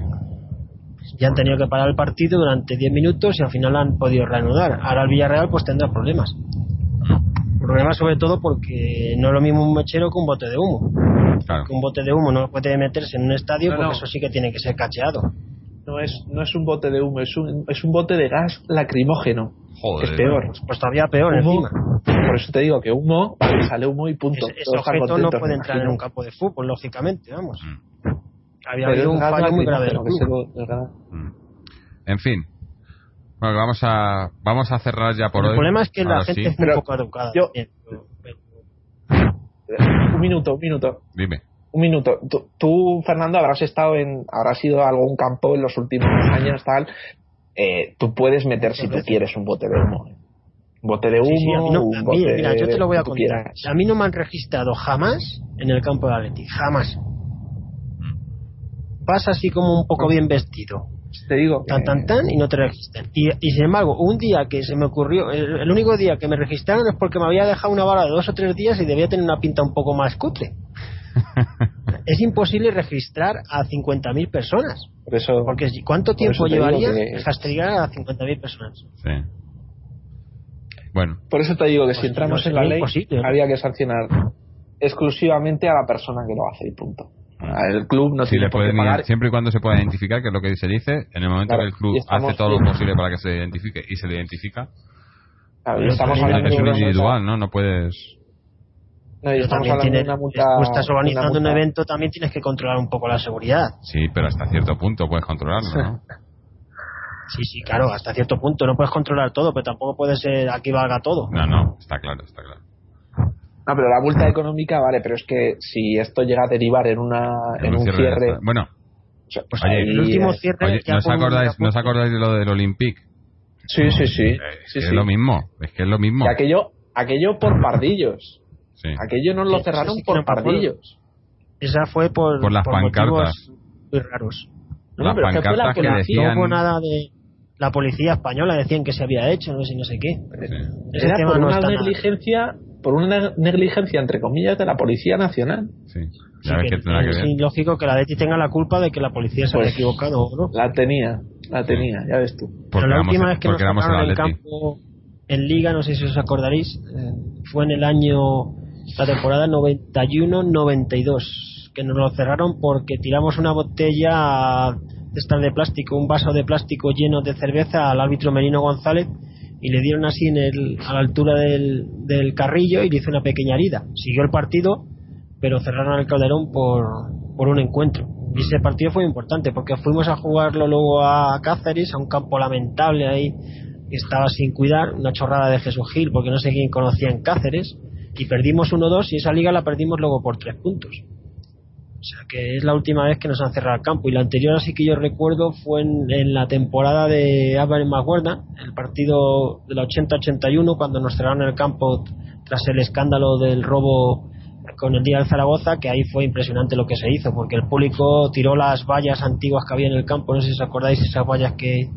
Ya han tenido que parar el partido durante 10 minutos y al final han podido reanudar. Ahora el Villarreal pues tendrá problemas. Problemas sobre todo porque no es lo mismo un mechero que un bote de humo. Claro. un bote de humo no puede meterse en un estadio porque eso sí que tiene que ser cacheado no es, no es un bote de humo, es un, es un bote de gas lacrimógeno. Joder, es peor. Pues todavía peor encima. Por eso te digo que humo, sale humo y punto. ese objeto no puede entrar en un campo de fútbol, lógicamente, vamos. Mm. Había habido un fallo muy grave mm. En fin. Bueno, vamos a, vamos a cerrar ya por hoy. El problema es que la gente es muy poco educada. Un minuto, un minuto. Dime un minuto. Tú, Fernando, habrás estado en, habrás ido a algún campo en los últimos años, tal. Eh, tú puedes meter si tú quieres un bote de humo. Un bote de humo, un bote mira, yo te lo voy a contar. A mí no me han registrado jamás en el campo de Atleti, jamás. Vas así como un poco bien vestido. Te digo. Tan, tan, tan, y no te registran. Y, y, sin embargo, un día que se me ocurrió, el, el, único día que me registraron es porque me había dejado una bala de dos o tres días y debía tener una pinta un poco más cutre es imposible registrar a 50.000 personas. Por eso, Porque ¿cuánto tiempo llevaría que... a 50.000 personas? Sí. Bueno. Por eso te digo que si pues entramos en la ley, había que sancionar exclusivamente a la persona que lo hace y punto. El club no tiene por qué pagar. Siempre y cuando se pueda identificar, que es lo que se dice, en el momento que el club hace todo lo posible para que se identifique y se le identifica. Claro, estamos hablando de individual, ¿no? No puedes no, y estamos hablando de una multa. estás organizando un evento, también tienes que controlar un poco la seguridad. Sí, pero hasta cierto punto puedes controlarlo, ¿no? [LAUGHS] sí, sí, claro, hasta cierto punto. No puedes controlar todo, pero tampoco puede ser aquí valga todo. No, no, está claro, está claro. No, pero la multa económica, vale, pero es que si esto llega a derivar en una en, un cierre. Bueno, pues oye, el último cierre. Oye, ¿no, os acordáis, ¿No os acordáis de lo del Olympic? Sí, sí, sí. Es, es lo mismo, es que es lo mismo. aquello, aquello por pardillos. Aquello no lo cerraron por pardillos. Esa fue por, por las pancartas. Muy raros. las pancartas que, decían... No hubo nada de... La policía española decían que se había hecho, no sé, no sé qué. Era por una negligencia, por una negligencia, entre comillas, de la Policía Nacional. Sí. es lógico que la DETI tenga la culpa de que la policía se haya pues, equivocado, ¿no? La tenía, la tenía, ya ves tú. Pero la última vez que nos en el campo en Liga, no sé si os acordaréis, eh, fue en el año la temporada 91-92, que nos lo cerraron porque tiramos una botella de de plástico, un vaso de plástico lleno de cerveza al árbitro Merino González y le dieron así en el, a la altura del, del carrillo y le hizo una pequeña herida. Siguió el partido, pero cerraron el Calderón por, por un encuentro. Y ese partido fue importante porque fuimos a jugarlo luego a Cáceres, a un campo lamentable ahí, que estaba sin cuidar, una chorrada de Jesús Gil porque no sé quién conocía en Cáceres y perdimos 1-2 y esa liga la perdimos luego por 3 puntos. O sea que es la última vez que nos han cerrado el campo. Y la anterior, así que yo recuerdo, fue en, la temporada de Álvarez Maguarda, el partido de la 80-81, cuando nos cerraron el campo tras el escándalo del robo con el día del Zaragoza, que ahí fue impresionante lo que se hizo, porque el público tiró las vallas antiguas que había en el campo, no sé si os acordáis, esas vallas que,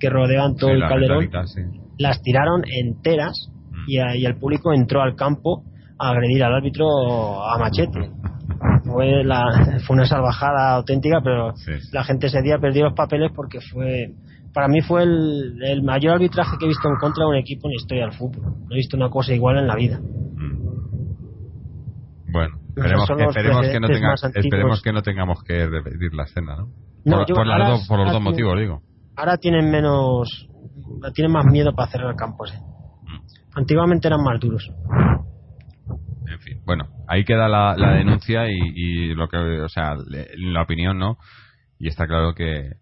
que rodean todo el calderón, las tiraron enteras y, ahí el público entró al campo a agredir al árbitro a machete. Fue, la, [LAUGHS] fue una salvajada auténtica, pero la gente ese día perdió los papeles porque fue, para mí fue el, el, mayor arbitraje que he visto en contra de un equipo en la historia del fútbol. No he visto una cosa igual en la vida. Mm. Bueno, esperemos, que, esperemos, que, no tenga, esperemos que no tengamos que repetir la escena, ¿no? por, por, por los dos motivos, digo. Ahora tienen menos, tienen más miedo para cerrar el campo, ¿sí? Antiguamente eran más duros. En fin, bueno, ahí queda la, denuncia y, lo que, o sea, la opinión, ¿no? Y está claro que,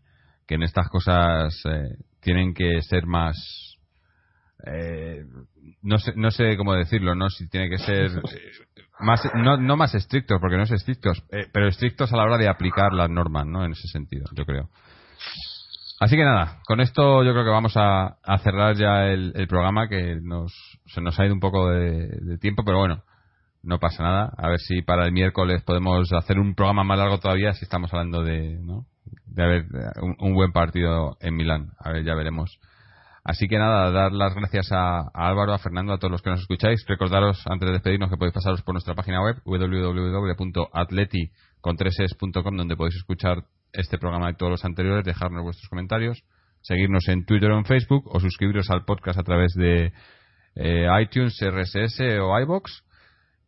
que en estas cosas eh, tienen que ser más. Eh, no sé, no sé cómo decirlo, ¿no? Si tiene que ser. [LAUGHS] más no, no más estrictos, porque no es estrictos, eh, pero estrictos a la hora de aplicar las normas, ¿no? En ese sentido, yo creo. Así que nada, con esto yo creo que vamos a, cerrar ya el, programa, que nos, se nos ha ido un poco de, tiempo, pero bueno, no pasa nada. A ver si para el miércoles podemos hacer un programa más largo todavía, si estamos hablando de, ¿no? de haber un, buen partido en Milán. A ver, ya veremos. Así que nada, dar las gracias a, Álvaro, a Fernando, a todos los que nos escucháis. Recordaros, antes de despedirnos, que podéis pasaros por nuestra página web www.atleti.com donde podéis escuchar este programa y todos los anteriores, dejarnos vuestros comentarios, seguirnos en Twitter o en Facebook o suscribiros al podcast a través de eh, iTunes, RSS o iBox.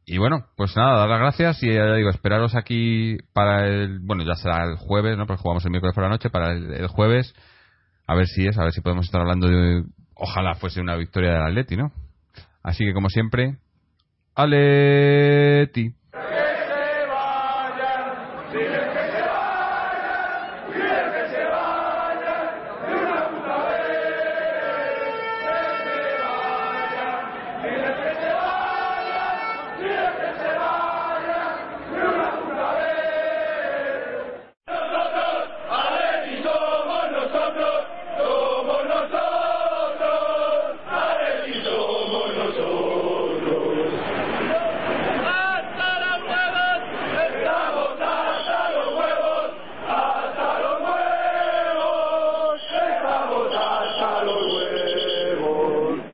Y bueno, pues nada, dar las gracias y ya digo, esperaros aquí para el, bueno, ya será el jueves, ¿no? Porque jugamos el miércoles por la noche, para el, jueves, a ver si es, a ver si podemos estar hablando de, ojalá fuese una victoria del Atleti, ¿no? Así que como siempre, Aleti.